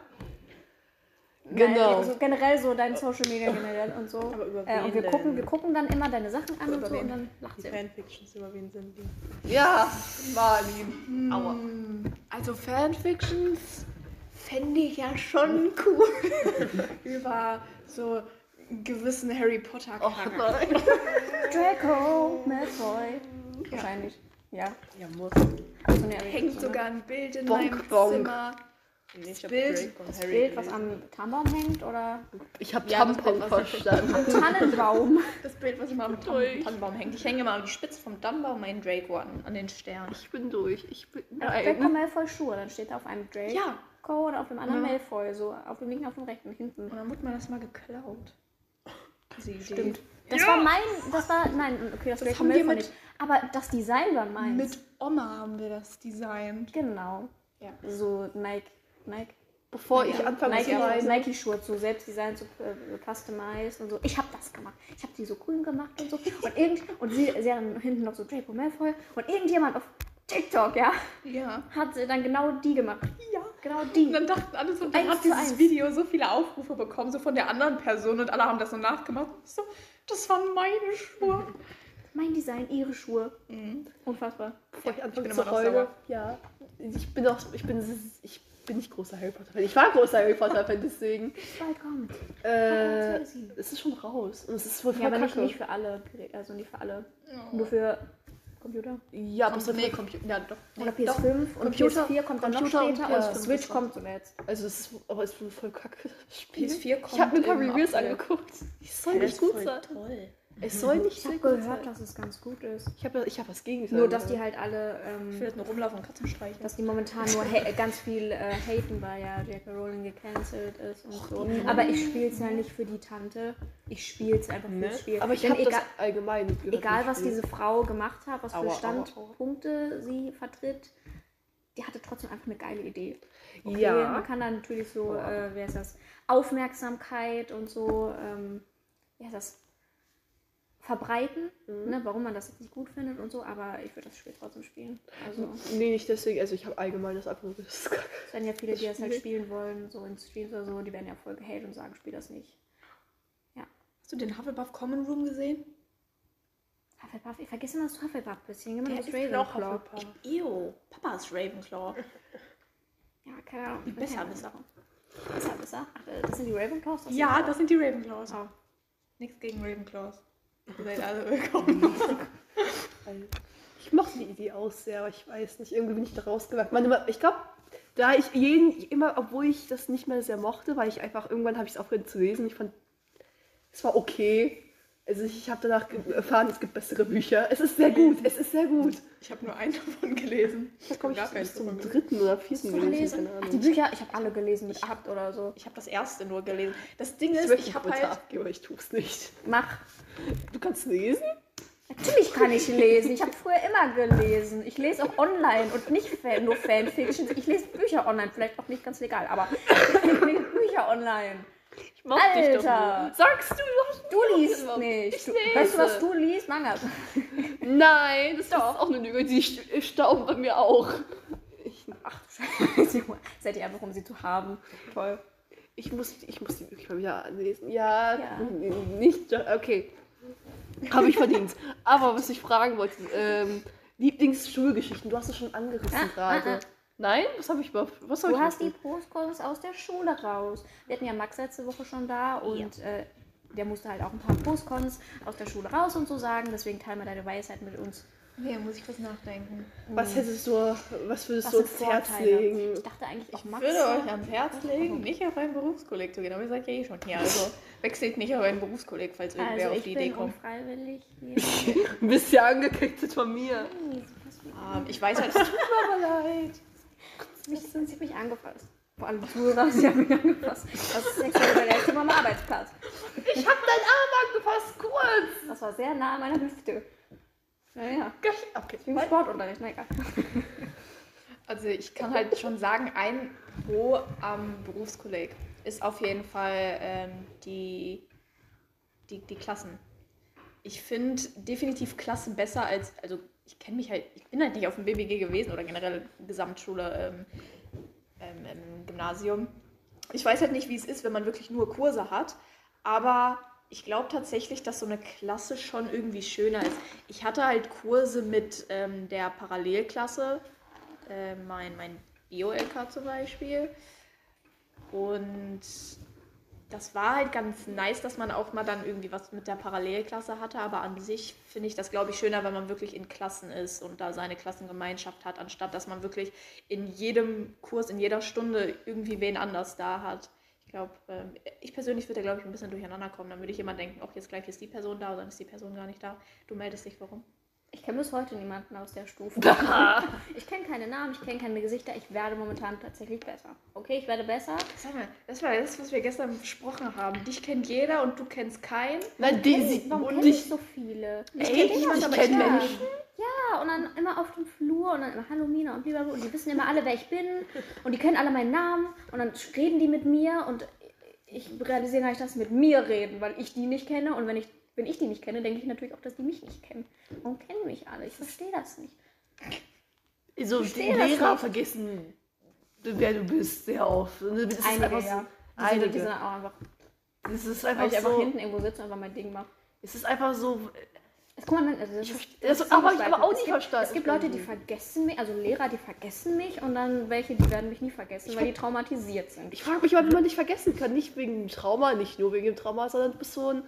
Speaker 1: Nein,
Speaker 2: Genau.
Speaker 1: So generell so dein Social Media generell und so.
Speaker 4: Aber über
Speaker 1: Äh, und
Speaker 4: wen
Speaker 1: wir
Speaker 4: denn?
Speaker 1: gucken, wir gucken dann immer deine Sachen an und so
Speaker 3: wen?
Speaker 1: und dann lacht
Speaker 4: Die
Speaker 1: sie.
Speaker 4: Fanfictions, über wen sind die?
Speaker 2: Ja, Marlin. Aua.
Speaker 3: Hm, Also Fanfictions fände ich ja schon cool. Über so gewissen Harry Potter
Speaker 2: Och
Speaker 3: Charakter.
Speaker 2: nein.
Speaker 1: Draco Malfoy. Wahrscheinlich. Ja.
Speaker 4: Ja, muss.
Speaker 1: Also, aber
Speaker 3: Hängt
Speaker 1: so, ne?
Speaker 3: sogar ein Bild in
Speaker 2: Bonk,
Speaker 3: meinem
Speaker 2: bonk.
Speaker 3: Zimmer.
Speaker 4: Nee, ich hab
Speaker 3: Bild-
Speaker 1: Das
Speaker 4: Harry
Speaker 1: Bild, was am Tannenbaum hängt oder
Speaker 2: Ich habe
Speaker 3: Ja, das
Speaker 2: Tampon
Speaker 3: Bild, was-
Speaker 2: verstanden.
Speaker 1: Tannenbaum.
Speaker 3: Das Bild, was immer am
Speaker 2: Durch.
Speaker 3: Tannenbaum hängt. Ich hänge immer an die Spitze vom Tannenbaum meinen Draco an, an den Stern.
Speaker 2: Ich bin durch. Ich bin.
Speaker 1: Draco. Malfoy Schuhe, dann steht da auf einem Draco
Speaker 3: Ja,
Speaker 1: und auf dem anderen
Speaker 3: Ja.
Speaker 1: Malfoy, so auf dem linken, auf dem rechten, hinten.
Speaker 3: und dann wurde mir das mal geklaut. Diese Idee.
Speaker 1: Stimmt. Das war mein, das war, nein, okay, das,
Speaker 3: Das haben wir mit-
Speaker 1: nicht. Aber das Design war meins.
Speaker 3: Mit Oma haben wir das designt.
Speaker 1: Genau.
Speaker 3: Ja.
Speaker 1: So Nike, Nike,
Speaker 2: Bevor ich anfange
Speaker 1: Nike. Nike Schuhe so selbst designt, so äh, customized und so. Ich habe das gemacht. Ich habe die so grün gemacht und so. Und irgend und sie, sie haben hinten noch so Draco Malfoy und irgendjemand auf TikTok, ja,
Speaker 3: Ja.
Speaker 1: hat sie dann genau die gemacht.
Speaker 3: Ja.
Speaker 1: Genau
Speaker 3: Und
Speaker 1: die.
Speaker 3: dann dachten alle so, dann hat dieses
Speaker 1: eins.
Speaker 3: Video so viele Aufrufe bekommen, so von der anderen Person und alle haben das so nachgemacht. So, das waren meine Schuhe.
Speaker 1: Mein Design, ihre Schuhe.
Speaker 3: Mhm.
Speaker 1: Unfassbar.
Speaker 2: Bevor ich
Speaker 3: bin immer noch sauer.
Speaker 2: Ja. Ich bin auch. Ich bin. Ich bin nicht großer Harry Potter Fan. Ich war großer Harry Potter Fan, deswegen.
Speaker 1: Bald kommt.
Speaker 2: Äh, es ist schon raus. Und es ist wohl voll
Speaker 1: Ja, aber nicht,
Speaker 2: kacke.
Speaker 1: nicht für alle also nicht für alle. Nur für Computer.
Speaker 2: Ja, aber
Speaker 3: nee, Computer. Ja, doch.
Speaker 1: Oder
Speaker 3: Nee, doch.
Speaker 1: PS5 und
Speaker 2: Computer-
Speaker 1: PS4 kommt dann noch
Speaker 2: Computer und
Speaker 1: später und
Speaker 2: PS5
Speaker 1: Switch kommt zuletzt.
Speaker 2: Also es ist, aber es ist voll kacke. das Spiel.
Speaker 3: PS4 kommt
Speaker 2: Ich habe mir ein paar Reviews angeguckt. Es soll
Speaker 3: Das
Speaker 2: nicht
Speaker 3: ist
Speaker 2: gut sein.
Speaker 3: Toll.
Speaker 2: Es soll nicht
Speaker 1: Ich habe
Speaker 2: gut
Speaker 1: gehört,
Speaker 2: sein.
Speaker 1: dass es ganz gut ist.
Speaker 2: Ich habe ich hab was gegen
Speaker 1: Nur, dass die halt alle, ähm,
Speaker 3: Ich will jetzt nur rumlaufen und Katzen streicheln.
Speaker 1: dass die momentan nur ganz viel äh, haten, weil ja J.K. Rowling gecancelt ist und so. Aber ich spiele es ja nicht für die Tante. Ich spiele es einfach
Speaker 4: Ne?
Speaker 1: fürs Spiel.
Speaker 2: Aber ich habe
Speaker 1: egal,
Speaker 2: das allgemein gehört.
Speaker 1: egal, was diese Frau gemacht hat, was für
Speaker 2: Aua, aua.
Speaker 1: Standpunkte sie vertritt, die hatte trotzdem einfach eine geile Idee. Okay,
Speaker 2: Ja.
Speaker 1: Man kann da natürlich so, äh, wer ist das, Aufmerksamkeit und so, ähm, wie heißt das, verbreiten,
Speaker 2: Mhm.
Speaker 1: ne, warum man das jetzt nicht gut findet und so, aber ich würde das Spiel trotzdem spielen. Also
Speaker 2: Nee, nicht deswegen. Also ich habe allgemein das kacke.
Speaker 1: es werden ja viele, die das halt
Speaker 2: Spiel.
Speaker 1: spielen wollen, so in Streams oder so, die werden ja voll gehatet und sagen, spiel das nicht.
Speaker 3: Hast du den Hufflepuff Common Room gesehen?
Speaker 1: Hufflepuff, ich vergesse immer, dass du Hufflepuff bist. Hier aus
Speaker 3: ist
Speaker 1: Ravenclaw.
Speaker 3: Ew, Papa ist Ravenclaw.
Speaker 1: Ja, keine Ahnung.
Speaker 3: Die Besserwisser.
Speaker 1: Besserwisser? Ach, äh, das sind die Ravenclaws? Das
Speaker 3: Ja,
Speaker 1: sind-
Speaker 3: das sind die Ravenclaws.
Speaker 1: Oh.
Speaker 3: Nichts gegen Ravenclaws. Seid alle willkommen.
Speaker 2: Ich mochte die Idee auch sehr, aber ich weiß nicht, irgendwie bin ich da rausgewachsen. Ich glaube, da ich jeden, immer, obwohl ich das nicht mehr sehr mochte, weil ich einfach, irgendwann habe ich es aufgehört zu lesen. Ich fand, es war okay. Also ich habe danach erfahren, es gibt bessere Bücher. Es ist sehr gut, es ist sehr gut.
Speaker 3: Ich habe nur einen davon gelesen. Ich habe
Speaker 2: ich
Speaker 3: gar
Speaker 2: bis zum dritten oder vierten gelesen.
Speaker 1: Ach, die. Bücher, ich habe alle gelesen mit acht oder so.
Speaker 3: Ich habe das erste nur gelesen. Das Ding
Speaker 2: Ich
Speaker 3: ist,
Speaker 2: möchte
Speaker 3: ich habe halt.
Speaker 2: abgeben, ich tue es nicht.
Speaker 1: Mach.
Speaker 2: Du kannst lesen?
Speaker 1: Natürlich kann ich lesen. Ich habe früher immer gelesen. Ich lese auch online und nicht nur Fanfiction. Ich lese Bücher online, vielleicht auch nicht ganz legal, aber ich lese Bücher online.
Speaker 2: Ich mag
Speaker 1: Alter.
Speaker 2: nur. Sagst du, du hast
Speaker 1: Du liest nicht. Du, weißt du, was du liest? Manga.
Speaker 2: Nein, das ist auch eine Lüge. Die st- stauben bei mir auch. Ich,
Speaker 1: Ach Scheiße. Seid ihr einfach, um sie zu haben. Toll.
Speaker 2: ich, muss, ich muss die wirklich mal wieder anlesen. Ja,
Speaker 1: Ja.
Speaker 2: nicht. Okay. Habe ich verdient. Aber was ich fragen wollte, ähm, Lieblingsschulgeschichten, du hast es schon angerissen
Speaker 1: Ah,
Speaker 2: gerade.
Speaker 1: ah, ah.
Speaker 2: Nein? Was habe ich überhaupt? Was hab
Speaker 1: Du
Speaker 2: ich
Speaker 1: hast die Postcons aus der Schule raus. Wir hatten ja Max letzte Woche schon da und äh, der musste halt auch ein paar Postcons aus der Schule raus und so sagen. Deswegen teilen wir deine Weisheit mit uns.
Speaker 3: Nee, muss ich kurz nachdenken.
Speaker 2: Was hättest du, was würdest
Speaker 1: Was
Speaker 2: du ins Herz
Speaker 1: Vorteile?
Speaker 2: legen?
Speaker 1: Ich dachte eigentlich auch
Speaker 3: Ich
Speaker 1: Max.
Speaker 3: würde euch ans Herz legen, nicht auf einen Berufskolleg zu gehen, aber ihr seid ja eh schon hier. Also wechselt nicht auf einen Berufskolleg, falls irgendwer
Speaker 1: also
Speaker 3: auf
Speaker 1: ich
Speaker 3: die Idee
Speaker 1: bin
Speaker 3: kommt.
Speaker 1: unfreiwillig hier.
Speaker 2: Ein bisschen angekriegt von mir.
Speaker 3: Ähm, ich weiß halt, es tut mir aber leid.
Speaker 1: Mich, sie hat mich angefasst. Vor allem Zuhörer, sie haben mich angefasst. Das ist sexuelle Belästigung am Arbeitsplatz.
Speaker 2: Ich hab deinen Arm angefasst, kurz.
Speaker 1: Das war sehr nah an meiner Hüfte. Naja,
Speaker 2: Okay.
Speaker 1: wie im Sportunterricht, na egal.
Speaker 3: Also ich kann halt schon sagen, ein Pro am Berufskolleg ist auf jeden Fall ähm, die, die, die Klassen. Ich finde definitiv Klassen besser als, also ich kenne mich halt, ich bin halt nicht auf dem BBG gewesen oder generell Gesamtschule ähm, ähm, Gymnasium. Ich weiß halt nicht, wie es ist, wenn man wirklich nur Kurse hat, aber ich glaube tatsächlich, dass so eine Klasse schon irgendwie schöner ist. Ich hatte halt Kurse mit ähm, der Parallelklasse, äh, mein, mein Bio-LK zum Beispiel. Und das war halt ganz nice, dass man auch mal dann irgendwie was mit der Parallelklasse hatte. Aber an sich finde ich das, glaube ich, schöner, wenn man wirklich in Klassen ist und da seine Klassengemeinschaft hat, anstatt dass man wirklich in jedem Kurs, in jeder Stunde irgendwie wen anders da hat. Ich glaube, ähm, ich persönlich würde da, glaube ich, ein bisschen durcheinander kommen. Dann würde ich immer denken, auch jetzt gleich ist die Person da, oder dann ist die Person gar nicht da. Du meldest dich, warum?
Speaker 1: Ich kenne bis heute niemanden aus der Stufe. ich kenne keine Namen, ich kenne keine Gesichter. Ich werde momentan tatsächlich besser. Okay, ich werde besser.
Speaker 3: Sag mal, das war das, was wir gestern besprochen haben. Dich kennt jeder und du kennst keinen.
Speaker 2: Nein, die sieht
Speaker 1: Warum
Speaker 2: und
Speaker 1: kenne ich so viele?
Speaker 3: Ich
Speaker 2: Ey,
Speaker 3: kenn niemand,
Speaker 2: ich
Speaker 3: ich kenn
Speaker 2: Menschen.
Speaker 1: Ja, und dann immer auf dem Flur und dann immer Hallo Mina und Lieber und die wissen immer alle, wer ich bin und die kennen alle meinen Namen und dann reden die mit mir und ich realisiere gar nicht, dass sie mit mir reden, weil ich die nicht kenne und wenn ich, wenn ich die nicht kenne, denke ich natürlich auch, dass die mich nicht kennen. Warum kennen mich alle? Ich verstehe das nicht.
Speaker 2: So, die
Speaker 1: das
Speaker 2: Lehrer vergessen, wer du bist, sehr oft. Das ist
Speaker 1: Einige,
Speaker 2: einfach so,
Speaker 1: ja. Die sind, die
Speaker 2: einige.
Speaker 1: sind auch einfach,
Speaker 2: Es ist
Speaker 1: weil
Speaker 2: einfach
Speaker 1: ich einfach
Speaker 2: so.
Speaker 1: hinten irgendwo sitze und einfach mein Ding mache.
Speaker 2: Es ist einfach so.
Speaker 1: Es, guck mal, man- also das ist,
Speaker 2: Das
Speaker 1: ist
Speaker 2: aber ich aber auch
Speaker 1: Es
Speaker 2: nicht
Speaker 1: gibt-
Speaker 2: verstanden.
Speaker 1: Es gibt Leute, die vergessen mich, also Lehrer, die vergessen mich und dann welche, die werden mich nie vergessen, weil die traumatisiert sind.
Speaker 2: Ich frage mich mal, wie man dich vergessen kann. Nicht wegen dem Trauma, nicht nur wegen dem Trauma, sondern du bist so ein.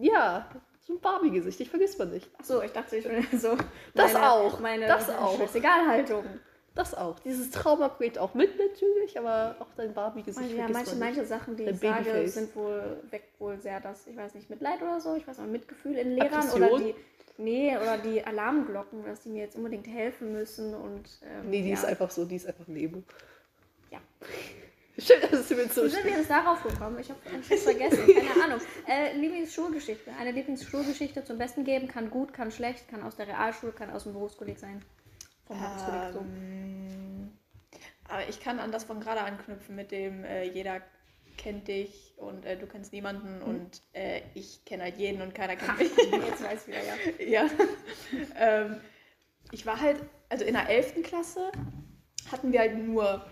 Speaker 2: Ja, so ein Barbie-Gesicht. Dich vergisst man nicht.
Speaker 1: Achso, ich dachte, ich bin so.
Speaker 2: Das
Speaker 1: meine,
Speaker 2: auch,
Speaker 1: Meine
Speaker 2: das auch.
Speaker 1: Scheißegal-Haltung.
Speaker 2: Das auch. Dieses Trauma geht auch mit natürlich, aber auch dein Barbie-Gesicht
Speaker 1: Ja, manche,
Speaker 2: man nicht.
Speaker 1: manche Sachen, die
Speaker 2: Dein
Speaker 1: ich sage, sind wohl, weckt wohl sehr das, ich weiß nicht, Mitleid oder so, ich weiß nicht, Mitgefühl in Lehrern
Speaker 2: Aggression?
Speaker 1: oder die. Nee, oder die Alarmglocken, dass die mir jetzt unbedingt helfen müssen und. Ähm,
Speaker 2: Nee, die
Speaker 1: ja.
Speaker 2: ist einfach so, die ist einfach Lebo.
Speaker 1: Ja.
Speaker 2: Schön, dass du mir so
Speaker 1: Wie sind wir jetzt darauf gekommen? Ich habe es vergessen. Keine Ahnung. Äh, Lieblingsschulgeschichte. Eine Lieblingsschulgeschichte zum Besten geben kann gut, kann schlecht, kann aus der Realschule, kann aus dem Berufskolleg sein. Vom Berufskolleg so.
Speaker 3: Ähm, aber ich kann an das von gerade anknüpfen mit dem äh, jeder kennt dich und äh, du kennst niemanden und äh, ich kenne halt jeden und keiner kennt mich.
Speaker 1: Jetzt weiß ich wieder, ja.
Speaker 3: ja. ähm, ich war halt, also in der 11. Klasse hatten wir halt nur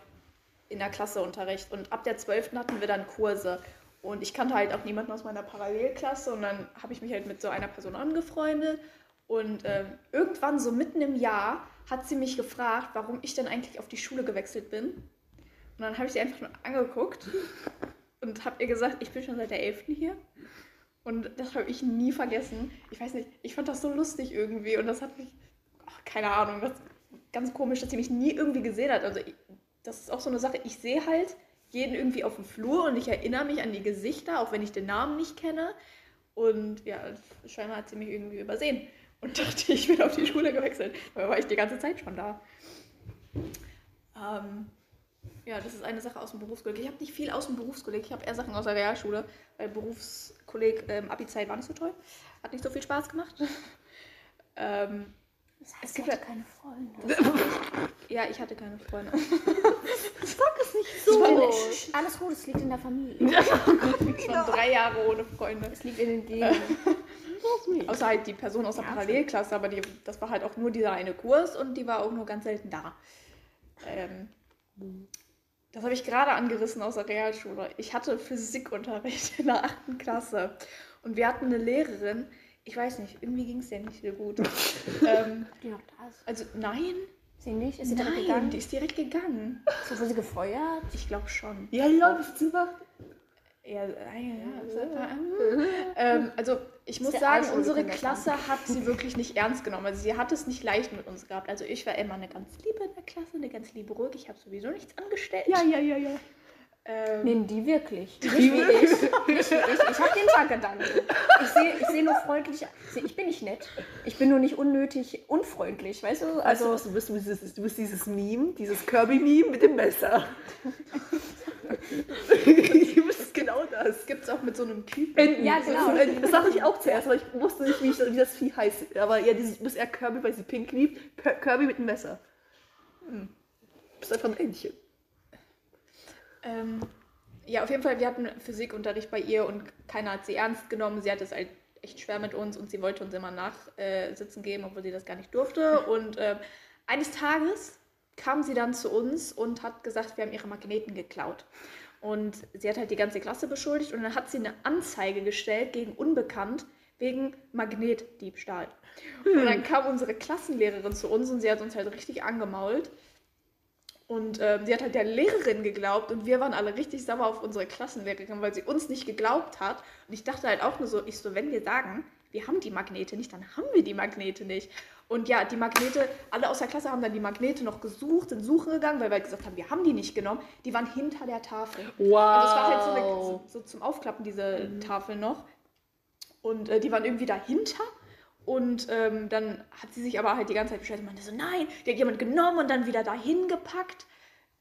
Speaker 3: in der Klasse Unterricht und ab der 12. hatten wir dann Kurse. Und ich kannte halt auch niemanden aus meiner Parallelklasse und dann habe ich mich halt mit so einer Person angefreundet. Und ähm, irgendwann, so mitten im Jahr, hat sie mich gefragt, warum ich denn eigentlich auf die Schule gewechselt bin. Und dann habe ich sie einfach nur angeguckt und habe ihr gesagt, ich bin schon seit der 11. hier. Und das habe ich nie vergessen. Ich weiß nicht, ich fand das so lustig irgendwie und das hat mich, ach, keine Ahnung, das ganz komisch, dass sie mich nie irgendwie gesehen hat. Also das ist auch so eine Sache, ich sehe halt jeden irgendwie auf dem Flur und ich erinnere mich an die Gesichter, auch wenn ich den Namen nicht kenne. Und ja, scheinbar hat sie mich irgendwie übersehen und dachte, ich bin auf die Schule gewechselt. Dabei war ich die ganze Zeit schon da. Ähm, ja, das ist eine Sache aus dem Berufskolleg. Ich habe nicht viel aus dem Berufskolleg. Ich habe eher Sachen aus der Realschule. Weil Berufskolleg, ähm, Abi-Zeit war nicht so toll. Hat nicht so viel Spaß gemacht. ähm,
Speaker 1: Das heißt,
Speaker 3: Es gibt
Speaker 1: hatte keine Freunde.
Speaker 3: ja, ich hatte keine Freunde.
Speaker 2: so.
Speaker 1: Alles gut, es liegt in der Familie.
Speaker 3: Schon drei Jahre ohne Freunde.
Speaker 1: Es liegt in den Genen.
Speaker 3: Außer halt die Person aus der
Speaker 1: Ja,
Speaker 3: Parallelklasse, aber die, das war halt auch nur dieser eine Kurs und die war auch nur ganz selten da. Ähm, das habe ich gerade angerissen aus der Realschule. Ich hatte Physikunterricht in der achten Klasse und wir hatten eine Lehrerin, ich weiß nicht, irgendwie ging es der nicht so gut. ähm,
Speaker 1: Die noch da ist.
Speaker 3: also nein,
Speaker 1: Sie nicht? Ist sie direkt
Speaker 3: Nein,
Speaker 1: gegangen?
Speaker 3: die ist direkt gegangen.
Speaker 1: So, wurde sie gefeuert?
Speaker 3: Ich glaube schon.
Speaker 2: Ja, läuft sie macht.
Speaker 3: Ja, ja, ja. ähm, also ich muss sagen, unsere Klasse hat sie wirklich nicht ernst genommen. Also sie hat es nicht leicht mit uns gehabt. Also ich war immer eine ganz liebe in der Klasse, eine ganz liebe ruhig. Ich habe sowieso nichts angestellt.
Speaker 2: Ja, ja, ja, ja.
Speaker 3: Ähm,
Speaker 1: Nehmen die wirklich? Nicht wie ich. Nicht wie ich. Ich habe den Tag Gedanken. Ich sehe ich seh nur freundlich. ich bin nicht nett. Ich bin nur nicht unnötig unfreundlich, weißt du?
Speaker 2: Also,
Speaker 1: Also,
Speaker 2: was du bist, du bist dieses, du bist dieses Meme, dieses Kirby-Meme mit dem Messer. du bist genau das.
Speaker 3: gibt es auch mit so einem Typen.
Speaker 2: Enten.
Speaker 1: Ja, genau.
Speaker 2: Das dachte ich auch zuerst, aber ich wusste nicht, wie, ich, wie das Vieh heißt. Aber ja, dieses, du bist eher Kirby, weil sie pink liebt. Kirby mit einem Messer. Hm. Du bist einfach ein Entchen.
Speaker 3: Ähm, ja, auf jeden Fall, wir hatten Physikunterricht bei ihr und keiner hat sie ernst genommen. Sie hat es halt echt schwer mit uns und sie wollte uns immer nachsitzen äh, geben, obwohl sie das gar nicht durfte. Und ähm, eines Tages kam sie dann zu uns und hat gesagt, wir haben ihre Magneten geklaut. Und sie hat halt die ganze Klasse beschuldigt und dann hat sie eine Anzeige gestellt gegen Unbekannt wegen Magnetdiebstahl. Und dann kam unsere Klassenlehrerin zu uns und sie hat uns halt richtig angemault. Und ähm, sie hat halt der Lehrerin geglaubt und wir waren alle richtig sauer auf unsere Klassenlehrerin, weil sie uns nicht geglaubt hat. Und ich dachte halt auch nur so, ich so, wenn wir sagen, wir haben die Magnete nicht, dann haben wir die Magnete nicht. Und ja, die Magnete, alle aus der Klasse haben dann die Magnete noch gesucht, sind suchen gegangen, weil wir halt gesagt haben, wir haben die nicht genommen. Die waren hinter der Tafel.
Speaker 2: Wow.
Speaker 3: Also es war halt so, eine, so, so zum Aufklappen, diese Tafel noch. Und äh, die waren irgendwie dahinter. Und ähm, dann hat sie sich aber halt die ganze Zeit beschwert und meinte so, nein, die hat jemand genommen und dann wieder dahin gepackt.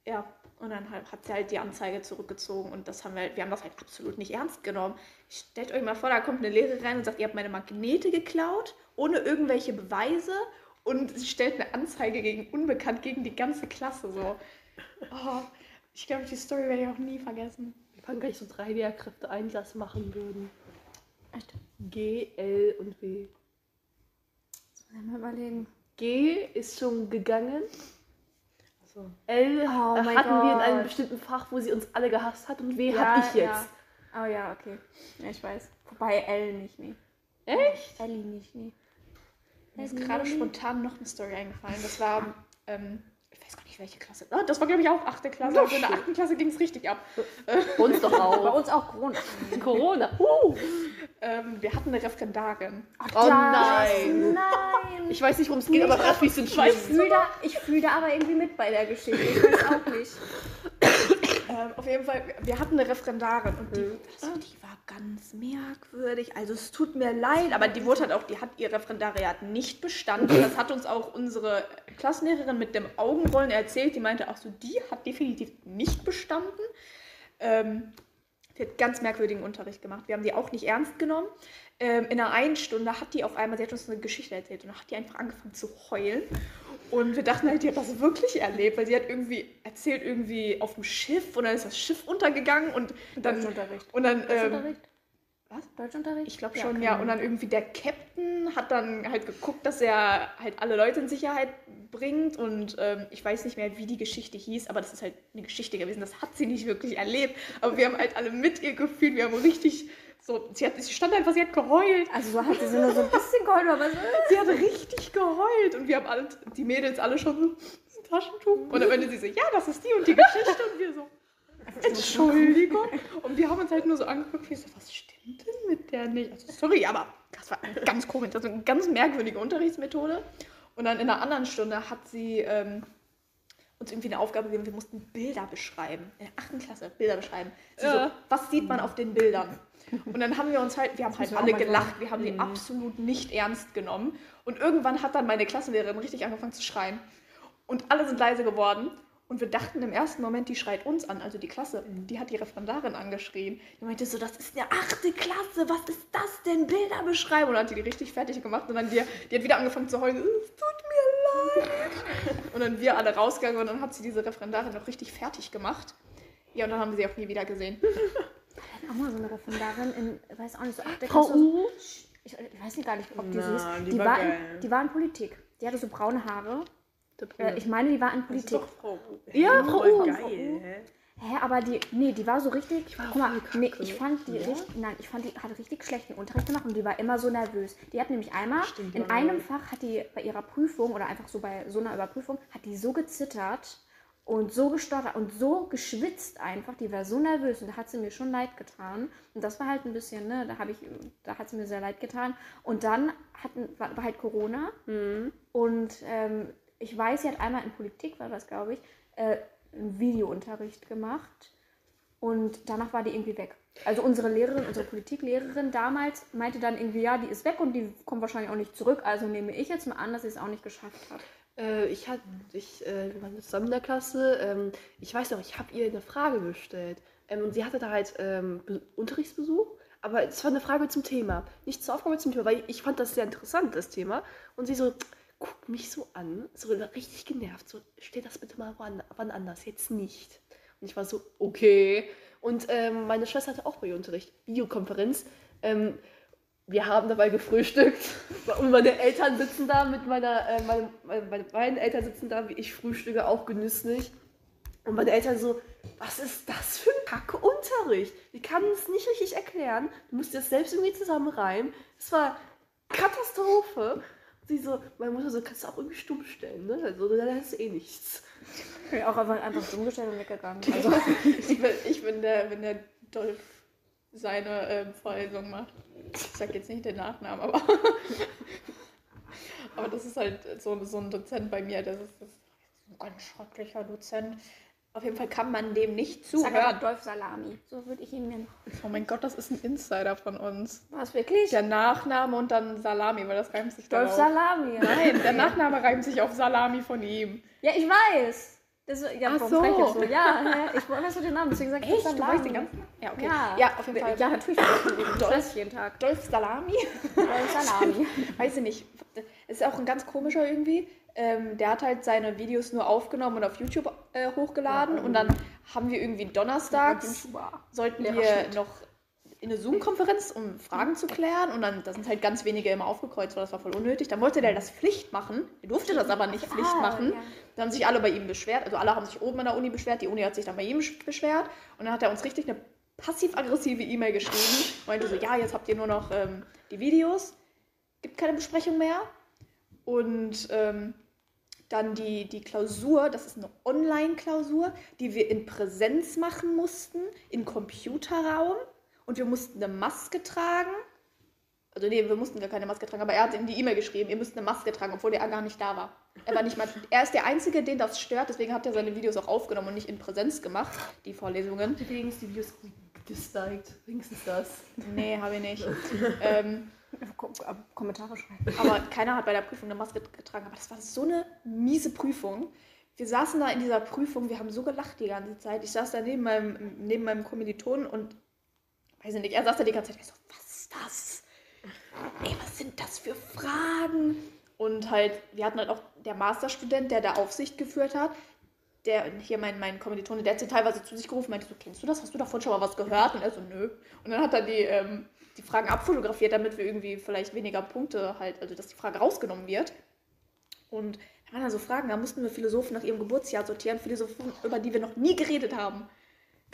Speaker 3: Ja, und dann halt, hat sie halt die Anzeige zurückgezogen und das haben wir, halt- wir haben das halt absolut nicht ernst genommen. Stellt euch mal vor, da kommt eine Lehrerin rein und sagt, ihr habt meine Magnete geklaut, ohne irgendwelche Beweise und sie stellt eine Anzeige gegen Unbekannt, gegen die ganze Klasse so. Oh, ich glaube, die Story werde ich auch nie vergessen.
Speaker 2: Wir fangen gleich so drei Lehrkräfte ein, die das machen würden.
Speaker 1: Echt?
Speaker 2: G, L und W.
Speaker 1: mal überlegen.
Speaker 2: G ist schon gegangen.
Speaker 4: Achso.
Speaker 2: L
Speaker 1: Oh
Speaker 2: hatten wir in einem bestimmten Fach, wo sie uns alle gehasst hat und W
Speaker 1: Ja,
Speaker 2: hab ich jetzt.
Speaker 1: ja. Oh ja, okay. Ja, ich weiß. Wobei L nicht, nee.
Speaker 2: Echt?
Speaker 1: Ellie nicht, nee.
Speaker 3: Mir ist gerade spontan noch eine Story eingefallen. Das war, ähm, ich weiß gar nicht, welche Klasse. Oh, das war, glaube ich, auch 8. Klasse. Also in der
Speaker 2: schön.
Speaker 3: 8. Klasse ging es richtig ab.
Speaker 2: Uns doch
Speaker 1: Bei
Speaker 2: auch.
Speaker 1: uns auch Corona.
Speaker 2: Corona. Uh.
Speaker 3: Ähm, wir hatten eine Referendarin.
Speaker 2: Oh
Speaker 1: Das-
Speaker 2: nein.
Speaker 1: Nein.
Speaker 2: Ich weiß nicht, worum es geht, aber Raffis sind
Speaker 1: Ich
Speaker 2: schlimm.
Speaker 1: fühle da, ich fühl da aber irgendwie mit bei der Geschichte. Ich weiß auch nicht.
Speaker 3: Ähm, auf jeden Fall, wir hatten eine Referendarin und die, also, die war ganz merkwürdig. Also es tut mir leid, aber die wurde halt auch, die hat ihr Referendariat nicht bestanden. Das hat uns auch unsere Klassenlehrerin mit dem Augenrollen erzählt. Die meinte auch so, die hat definitiv nicht bestanden. Ähm, die hat ganz merkwürdigen Unterricht gemacht. Wir haben die auch nicht ernst genommen. Ähm, in einer einen Stunde hat die auf einmal, sie hat uns eine Geschichte erzählt und dann hat die einfach angefangen zu heulen. Und wir dachten halt, die hat das wirklich erlebt, weil sie hat irgendwie erzählt, irgendwie auf dem Schiff und dann ist das Schiff untergegangen und dann.
Speaker 1: Deutschunterricht.
Speaker 3: Und dann. Ähm, was?
Speaker 1: Deutschunterricht?
Speaker 3: ich glaube
Speaker 1: Ja,
Speaker 3: schon, ja.
Speaker 1: sein.
Speaker 3: Und dann irgendwie der Captain hat dann halt geguckt, dass er halt alle Leute in Sicherheit bringt. Und ähm, ich weiß nicht mehr, wie die Geschichte hieß, aber das ist halt eine Geschichte gewesen. Das hat sie nicht wirklich erlebt. Aber wir haben halt alle mit ihr gefühlt. Wir haben richtig so. Sie, hat, sie stand einfach, sie hat geheult.
Speaker 1: Also so hatte sie nur so ein bisschen geheult, aber so.
Speaker 3: Sie hat richtig geheult. Und wir haben alle, die Mädels alle schon so. "Das ist ein Taschentuch. Und am Ende sie so, ja, das ist die und die Geschichte. Und wir so. Entschuldigung. Und wir haben uns halt nur so angeguckt, wie so, was stimmt denn mit der nicht? Also, sorry, aber das war ganz komisch. Das war eine ganz merkwürdige Unterrichtsmethode. Und dann in einer anderen Stunde hat sie ähm, uns irgendwie eine Aufgabe gegeben, wir mussten Bilder beschreiben. In der achten Klasse, Bilder beschreiben. Sie
Speaker 2: Ja.
Speaker 3: so, was sieht man auf den Bildern? Und dann haben wir uns halt, wir haben halt alle gelacht, wir haben die absolut nicht ernst genommen. Und irgendwann hat dann meine Klassenlehrerin richtig angefangen zu schreien. Und alle sind leise geworden. Und wir dachten im ersten Moment, die schreit uns an, also die Klasse. Die hat die Referendarin angeschrien. Die meinte so, das ist eine achte Klasse, was ist das denn? Bilder beschreiben. Und dann hat die die richtig fertig gemacht. Und dann die, die hat wieder angefangen zu heulen. Es tut mir leid. Und dann wir alle rausgegangen und dann hat sie diese Referendarin noch richtig fertig gemacht. Ja, und dann haben wir sie auch nie wieder gesehen.
Speaker 1: Auch mal so eine Referendarin in, weiß auch nicht, so achte
Speaker 2: Frau
Speaker 1: Klasse.
Speaker 2: U.
Speaker 1: Ich, ich weiß nicht gar nicht, ob die
Speaker 4: Na,
Speaker 1: sie ist.
Speaker 4: die
Speaker 1: Die,
Speaker 4: war
Speaker 1: war in, die war in Politik. Die hatte so braune Haare. Äh, ich meine, die war in
Speaker 4: Das ist
Speaker 1: Politik.
Speaker 4: doch Frau U.
Speaker 2: Ja? Frau U.
Speaker 4: Geil,
Speaker 1: Frau U.
Speaker 4: hä?
Speaker 1: Hä, aber die, nee, die war so richtig.
Speaker 2: Die war
Speaker 1: guck mal, nee, ich fand die
Speaker 2: Ja?
Speaker 1: richtig, nein, ich fand die hat richtig schlechten Unterricht gemacht und die war immer so nervös. Die hat nämlich einmal
Speaker 2: Stimmt,
Speaker 1: in einem Fach hat die bei ihrer Prüfung oder einfach so bei so einer Überprüfung hat die so gezittert und so gestottert und so geschwitzt einfach. Die war so nervös und da hat sie mir schon leid getan. Und das war halt ein bisschen, ne, da habe ich, da hat sie mir sehr leid getan. Und dann hatten, war, war halt Corona
Speaker 2: Mhm.
Speaker 1: und ähm, ich weiß, sie hat einmal in Politik, war das glaube ich, äh, einen Videounterricht gemacht und danach war die irgendwie weg. Also unsere Lehrerin, unsere Politiklehrerin damals meinte dann irgendwie, ja, die ist weg und die kommt wahrscheinlich auch nicht zurück. Also nehme ich jetzt mal an, dass sie es auch nicht geschafft hat.
Speaker 2: Äh, ich hatte, ich, äh, wir zusammen in der Klasse. Ähm, ich weiß noch, ich habe ihr eine Frage gestellt. Ähm, und sie hatte da halt ähm, Be Unterrichtsbesuch. Aber es war eine Frage zum Thema. Nicht zur Aufgabe zum Thema, weil ich fand das sehr interessant, das Thema. Und sie so, guckt mich so an, so richtig genervt. So, stell das bitte mal wann, wann anders, jetzt nicht. Und ich war so, okay. Und ähm, meine Schwester hatte auch bei ihr Unterricht, Videokonferenz. Ähm, wir haben dabei gefrühstückt und meine Eltern sitzen da mit meiner, äh, meine, meine, meine beiden Eltern sitzen da, wie ich frühstücke, auch genüsslich. Und meine Eltern so, was ist das für ein Kacke-Unterricht? Die kann es nicht richtig erklären. Du musst dir das selbst irgendwie zusammenreimen. Es war Katastrophe. Und sie so, meine Mutter so, kannst du auch irgendwie stumm stellen, ne? Also, dann ist eh nichts.
Speaker 1: Ja, auch einfach, einfach dumm gestellt und weggegangen. Also,
Speaker 3: Ich bin, ich bin der, wenn der Dolph seine ähm, Vorlesung macht. Ich sag jetzt nicht den Nachnamen, aber. aber das ist halt so, so ein Dozent bei mir. Das ist, das ist ein ganz schrecklicher Dozent. Auf jeden Fall kann man dem nicht
Speaker 1: sag aber
Speaker 3: zuhören.
Speaker 1: Dolph Salami. So würde ich ihn nennen.
Speaker 3: Oh mein Gott, das ist ein Insider von uns.
Speaker 1: Was, wirklich?
Speaker 3: Der Nachname und dann Salami, weil das reimt sich
Speaker 1: Dolph
Speaker 3: darauf.
Speaker 1: Salami.
Speaker 3: Nein, der Nachname reimt sich auf Salami von ihm.
Speaker 1: Ja, ich weiß. Das, ja,
Speaker 3: Ach so.
Speaker 1: jetzt so? Ja, hä? ich weiß den Namen, deswegen sag ich
Speaker 3: Echt? Du weißt den ganzen Namen? Ja, okay.
Speaker 1: Ja,
Speaker 3: Ja, auf jeden Fall.
Speaker 1: Ja, natürlich. Ich
Speaker 3: Dolph-
Speaker 1: jeden Tag.
Speaker 3: Dolph Salami?
Speaker 1: Dolph Salami.
Speaker 3: Weiß ich nicht. Ist auch ein ganz komischer irgendwie. Ähm, der hat halt seine Videos nur aufgenommen und auf YouTube äh, hochgeladen. Und dann haben wir irgendwie donnerstags, sollten wir noch in eine Zoom-Konferenz, um Fragen zu klären. Und dann da sind halt ganz wenige immer aufgekreuzt, weil das war voll unnötig. Dann wollte der das Pflicht machen. Er durfte das aber nicht Pflicht
Speaker 1: Ah,
Speaker 3: machen.
Speaker 1: ja.
Speaker 3: Dann haben sich alle bei ihm beschwert. Also alle haben sich oben an der Uni beschwert. Die Uni hat sich dann bei ihm beschwert. Und dann hat er uns richtig eine passiv-aggressive E-Mail geschrieben. Meinte so, ja, jetzt habt ihr nur noch ähm, die Videos. Gibt keine Besprechung mehr. Und ähm, dann die, die Klausur, das ist eine Online-Klausur, die wir in Präsenz machen mussten, in Computerraum. Und wir mussten eine Maske tragen. Also nee, wir mussten gar keine Maske tragen, aber er hat in die E-Mail geschrieben, ihr müsst eine Maske tragen, obwohl er gar nicht da war. Er war nicht mal, er ist der Einzige, den das stört, deswegen hat er seine Videos auch aufgenommen und nicht in Präsenz gemacht, die Vorlesungen.
Speaker 2: Übrigens die Videos disliked. Wenigstens das.
Speaker 3: Nee, habe ich nicht. ähm,
Speaker 1: Kom äh, Kommentare schreiben.
Speaker 3: aber keiner hat bei der Prüfung eine Maske getragen. Aber das war so eine miese Prüfung. Wir saßen da in dieser Prüfung, wir haben so gelacht die ganze Zeit. Ich saß da neben meinem, neben meinem Kommilitonen und weiß ich nicht, er saß da die ganze Zeit. Ich so, was ist das? Ey, was sind das für Fragen? Und halt, wir hatten halt auch der Masterstudent, der da Aufsicht geführt hat. Der, hier mein, mein Kommilitone, der hat sie teilweise zu sich gerufen, meinte so, kennst du das? Hast du davon schon mal was gehört? Und er so, nö. Und dann hat er die, ähm, die Fragen abfotografiert, damit wir irgendwie vielleicht weniger Punkte halt, also dass die Frage rausgenommen wird. Und da waren dann so Fragen, da mussten wir Philosophen nach ihrem Geburtsjahr sortieren, Philosophen, über die wir noch nie geredet haben.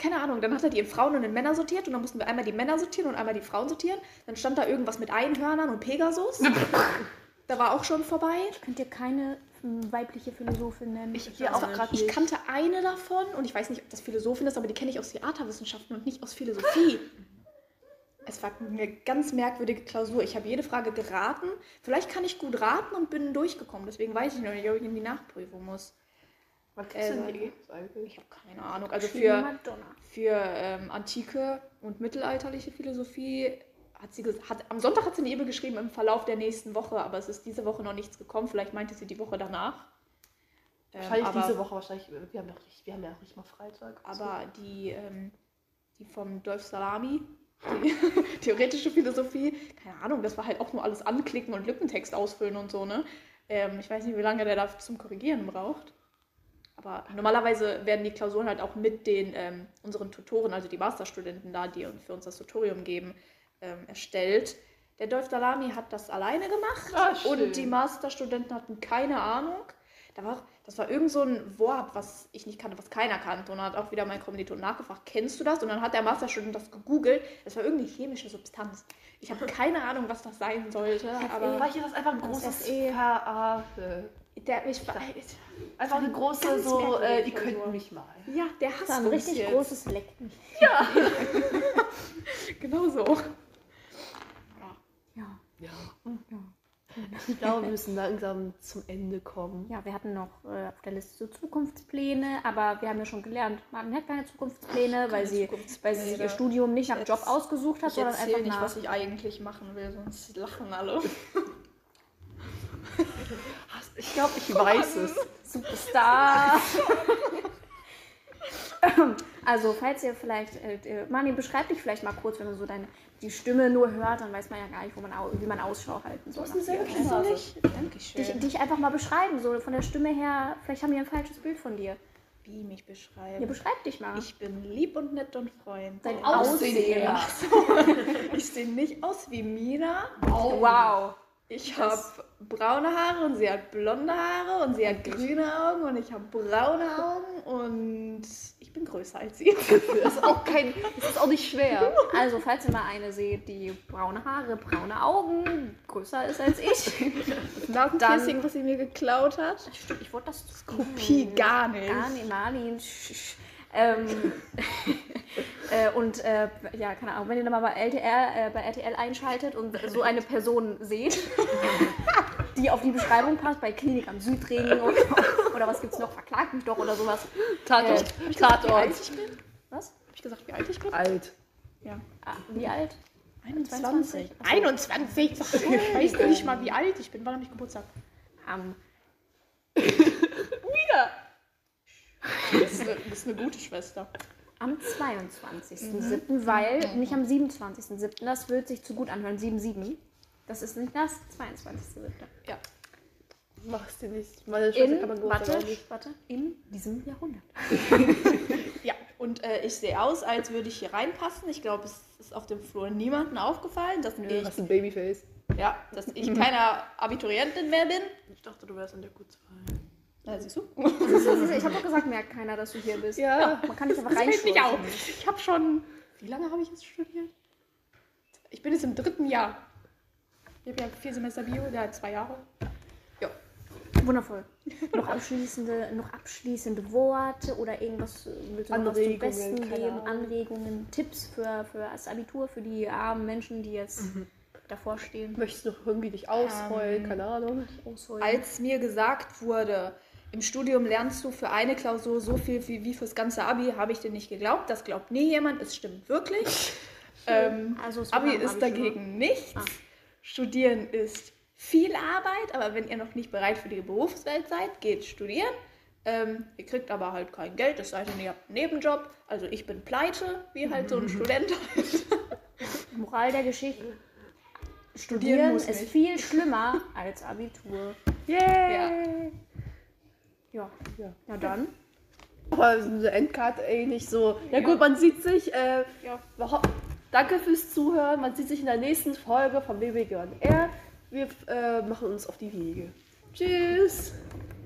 Speaker 3: Keine Ahnung, dann hat er die in Frauen und in Männer sortiert und dann mussten wir einmal die Männer sortieren und einmal die Frauen sortieren. Dann stand da irgendwas mit Einhörnern und Pegasus. da war auch schon vorbei.
Speaker 1: Könnt ihr keine hm, weibliche Philosophin nennen?
Speaker 3: Ich,
Speaker 2: ja, auch grad
Speaker 3: ich kannte eine davon und ich weiß nicht, ob das Philosophin ist, aber die kenne ich aus Theaterwissenschaften und nicht aus Philosophie. Es war eine ganz merkwürdige Klausur. Ich habe jede Frage geraten. Vielleicht kann ich gut raten und bin durchgekommen. Deswegen weiß ich noch nicht, ob ich in die Nachprüfung muss.
Speaker 2: Wann kriegst du denn
Speaker 3: Äh,
Speaker 2: die Ergebnisse eigentlich?
Speaker 3: Ich habe keine Ahnung. Also
Speaker 1: Für
Speaker 3: für, ähm, antike und mittelalterliche Philosophie hat sie hat, am Sonntag hat sie eine E-Mail geschrieben im Verlauf der nächsten Woche, aber es ist diese Woche noch nichts gekommen. Vielleicht meinte sie die Woche danach. Ähm,
Speaker 2: Wahrscheinlich
Speaker 3: aber,
Speaker 2: diese Woche, wahrscheinlich. Wir haben ja, auch nicht, wir haben ja auch nicht mal Freitag.
Speaker 3: Aber die, ähm, die vom Dolph Salami, die theoretische Philosophie, keine Ahnung, das war halt auch nur alles anklicken und Lückentext ausfüllen und so, ne? Ähm, ich weiß nicht, wie lange der da zum Korrigieren braucht. Aber normalerweise werden die Klausuren halt auch mit den ähm, unseren Tutoren, also die Masterstudenten da, die für uns das Tutorium geben, ähm, erstellt. Der Dolph Salami hat das alleine gemacht
Speaker 2: schön.
Speaker 3: und die Masterstudenten hatten keine Ahnung. Da war das war irgend so ein Wort, was ich nicht kannte, was keiner kannte. Und dann hat auch wieder mein Kommiliton nachgefragt, kennst du das? Und dann hat der Masterstudent das gegoogelt. Das war irgendeine chemische Substanz. Ich habe keine Ahnung, was das sein sollte. Aber
Speaker 2: Vielleicht ist das einfach ein großes Verarsche.
Speaker 3: Der, ich, war-
Speaker 2: Einfach eine große, so, äh, ihr
Speaker 3: von
Speaker 2: könnt
Speaker 3: nur.
Speaker 2: mich mal.
Speaker 3: ja, der
Speaker 1: Das
Speaker 3: hasst
Speaker 1: war ein
Speaker 3: uns
Speaker 1: richtig
Speaker 3: jetzt.
Speaker 1: großes Lecken.
Speaker 3: Genau so.
Speaker 1: Ja.
Speaker 2: Ja.
Speaker 1: ja.
Speaker 2: Ich glaube, wir müssen langsam zum Ende kommen.
Speaker 1: Ja, wir hatten noch äh, auf der Liste so Zukunftspläne, aber wir haben ja schon gelernt, Martin hat keine Zukunftspläne, weil, sie, weil sie sich ihr Studium nicht nach
Speaker 3: Jetzt-
Speaker 1: Job ausgesucht hat,
Speaker 3: Ich
Speaker 1: sondern einfach
Speaker 3: nicht,
Speaker 1: nach.
Speaker 3: was ich eigentlich machen will, sonst lachen alle.
Speaker 2: Ich glaube, ich weiß es.
Speaker 1: Superstar. also, falls ihr vielleicht, äh, äh, Martin, beschreib dich vielleicht mal kurz, wenn man so deine, die Stimme nur hört, dann weiß man ja gar nicht, wo man, wie man Ausschau halten soll. nach dir, ne?
Speaker 3: Dankeschön.
Speaker 1: dich, dich einfach mal beschreiben, so von der Stimme her, vielleicht haben wir ein falsches Bild von dir.
Speaker 3: Wie mich
Speaker 1: Ja,
Speaker 3: beschreiben.
Speaker 1: beschreib dich mal.
Speaker 3: Ich bin lieb und nett und freundlich.
Speaker 1: Dein
Speaker 2: Aussehen.
Speaker 1: Aussehen.
Speaker 3: Ich sehe nicht aus wie Mina.
Speaker 1: Wow.
Speaker 3: Ich habe braune Haare und sie hat blonde Haare und sie hat grüne Augen und ich habe braune Augen und ich bin größer als sie.
Speaker 2: Das ist auch kein, das ist auch nicht schwer.
Speaker 1: Also, falls ihr mal eine seht, die braune Haare, braune Augen, größer ist als ich.
Speaker 3: Das Nasenpiercing, was sie mir geklaut hat.
Speaker 1: Stimmt, ich wollte das
Speaker 3: Kopie gar nicht.
Speaker 1: Gar nicht, Marlin. sch- sch- Ähm, äh, und äh, ja, keine Ahnung, wenn ihr dann mal bei LTR, äh, bei RTL einschaltet und so eine Person seht, die auf die Beschreibung passt, bei Klinik am Südring oder, oder was gibt's noch, verklagt mich doch oder sowas.
Speaker 2: Tatort.
Speaker 1: Äh,
Speaker 3: Wie alt
Speaker 2: Tatort.
Speaker 3: ich bin?
Speaker 1: Was?
Speaker 3: Hab ich gesagt, wie alt ich bin?
Speaker 2: Alt.
Speaker 3: Ja.
Speaker 1: Ah, wie alt?
Speaker 3: 21.
Speaker 1: Ach so.
Speaker 3: 21. Ich weiß nicht mal, wie alt ich bin. Wann habe ich Geburtstag?
Speaker 1: Am
Speaker 3: Das ist eine, das ist eine gute Schwester.
Speaker 1: Am 22.07., weil nicht am 27.07., das wird sich zu gut anhören, 7-7. Das ist nicht das 22.07.
Speaker 3: Ja.
Speaker 2: Machst du nicht. Meine Schwester
Speaker 1: In,
Speaker 2: kann man Geburtstag
Speaker 1: warte, warte, in diesem Jahrhundert.
Speaker 3: Ja, und äh, ich sehe aus, als würde ich hier reinpassen. Ich glaube, es ist auf dem Flur niemandem aufgefallen, dass
Speaker 2: Du
Speaker 3: ich,
Speaker 2: hast ein Babyface.
Speaker 3: ja, dass ich keine Abiturientin mehr bin.
Speaker 4: Ich dachte, du wärst in der Q2.
Speaker 3: Na, siehst du?
Speaker 1: Ich habe doch gesagt, merkt keiner, dass du hier bist.
Speaker 2: Ja.
Speaker 1: Man kann dich einfach
Speaker 3: nicht auf.
Speaker 1: reinschleusen.
Speaker 3: Ich habe schon. Wie lange habe ich jetzt studiert? Ich bin jetzt im dritten Jahr. Ich habe ja vier Semester Bio, hat zwei Jahre. Ja.
Speaker 1: Wundervoll. Noch abschließende, noch abschließende Worte oder irgendwas äh, willst du noch zum Besten geben? Anregungen, Tipps für, für das Abitur, für die armen Menschen, die jetzt davor stehen.
Speaker 2: Möchtest du noch irgendwie dich ausheulen?
Speaker 3: Ähm,
Speaker 2: Keine Ahnung.
Speaker 1: Ausheulen.
Speaker 3: Als mir gesagt wurde, im Studium lernst du für eine Klausur so viel wie, wie fürs ganze Abi, habe ich dir nicht geglaubt. Das glaubt nie jemand. Es stimmt wirklich. ähm,
Speaker 1: Also
Speaker 3: Abi ist
Speaker 1: Abi
Speaker 3: dagegen nichts.
Speaker 1: Ah.
Speaker 3: Studieren ist viel Arbeit, aber wenn ihr noch nicht bereit für die Berufswelt seid, geht studieren. Ähm, ihr kriegt aber halt kein Geld, es sei denn, ihr habt einen Nebenjob. Also ich bin pleite, wie halt so ein Student.
Speaker 1: Moral der Geschichte.
Speaker 3: Studieren
Speaker 1: Studieren ist
Speaker 3: nicht.
Speaker 1: viel schlimmer als Abitur.
Speaker 2: Yay!
Speaker 1: Ja.
Speaker 2: Ja.
Speaker 1: Ja, dann.
Speaker 2: Aber so eine Endcard ähnlich so. Ja gut, man sieht sich. Äh,
Speaker 3: Ja.
Speaker 2: Danke fürs Zuhören. Man sieht sich in der nächsten Folge vom BBG on Air. Wir äh, machen uns auf die Wege. Tschüss.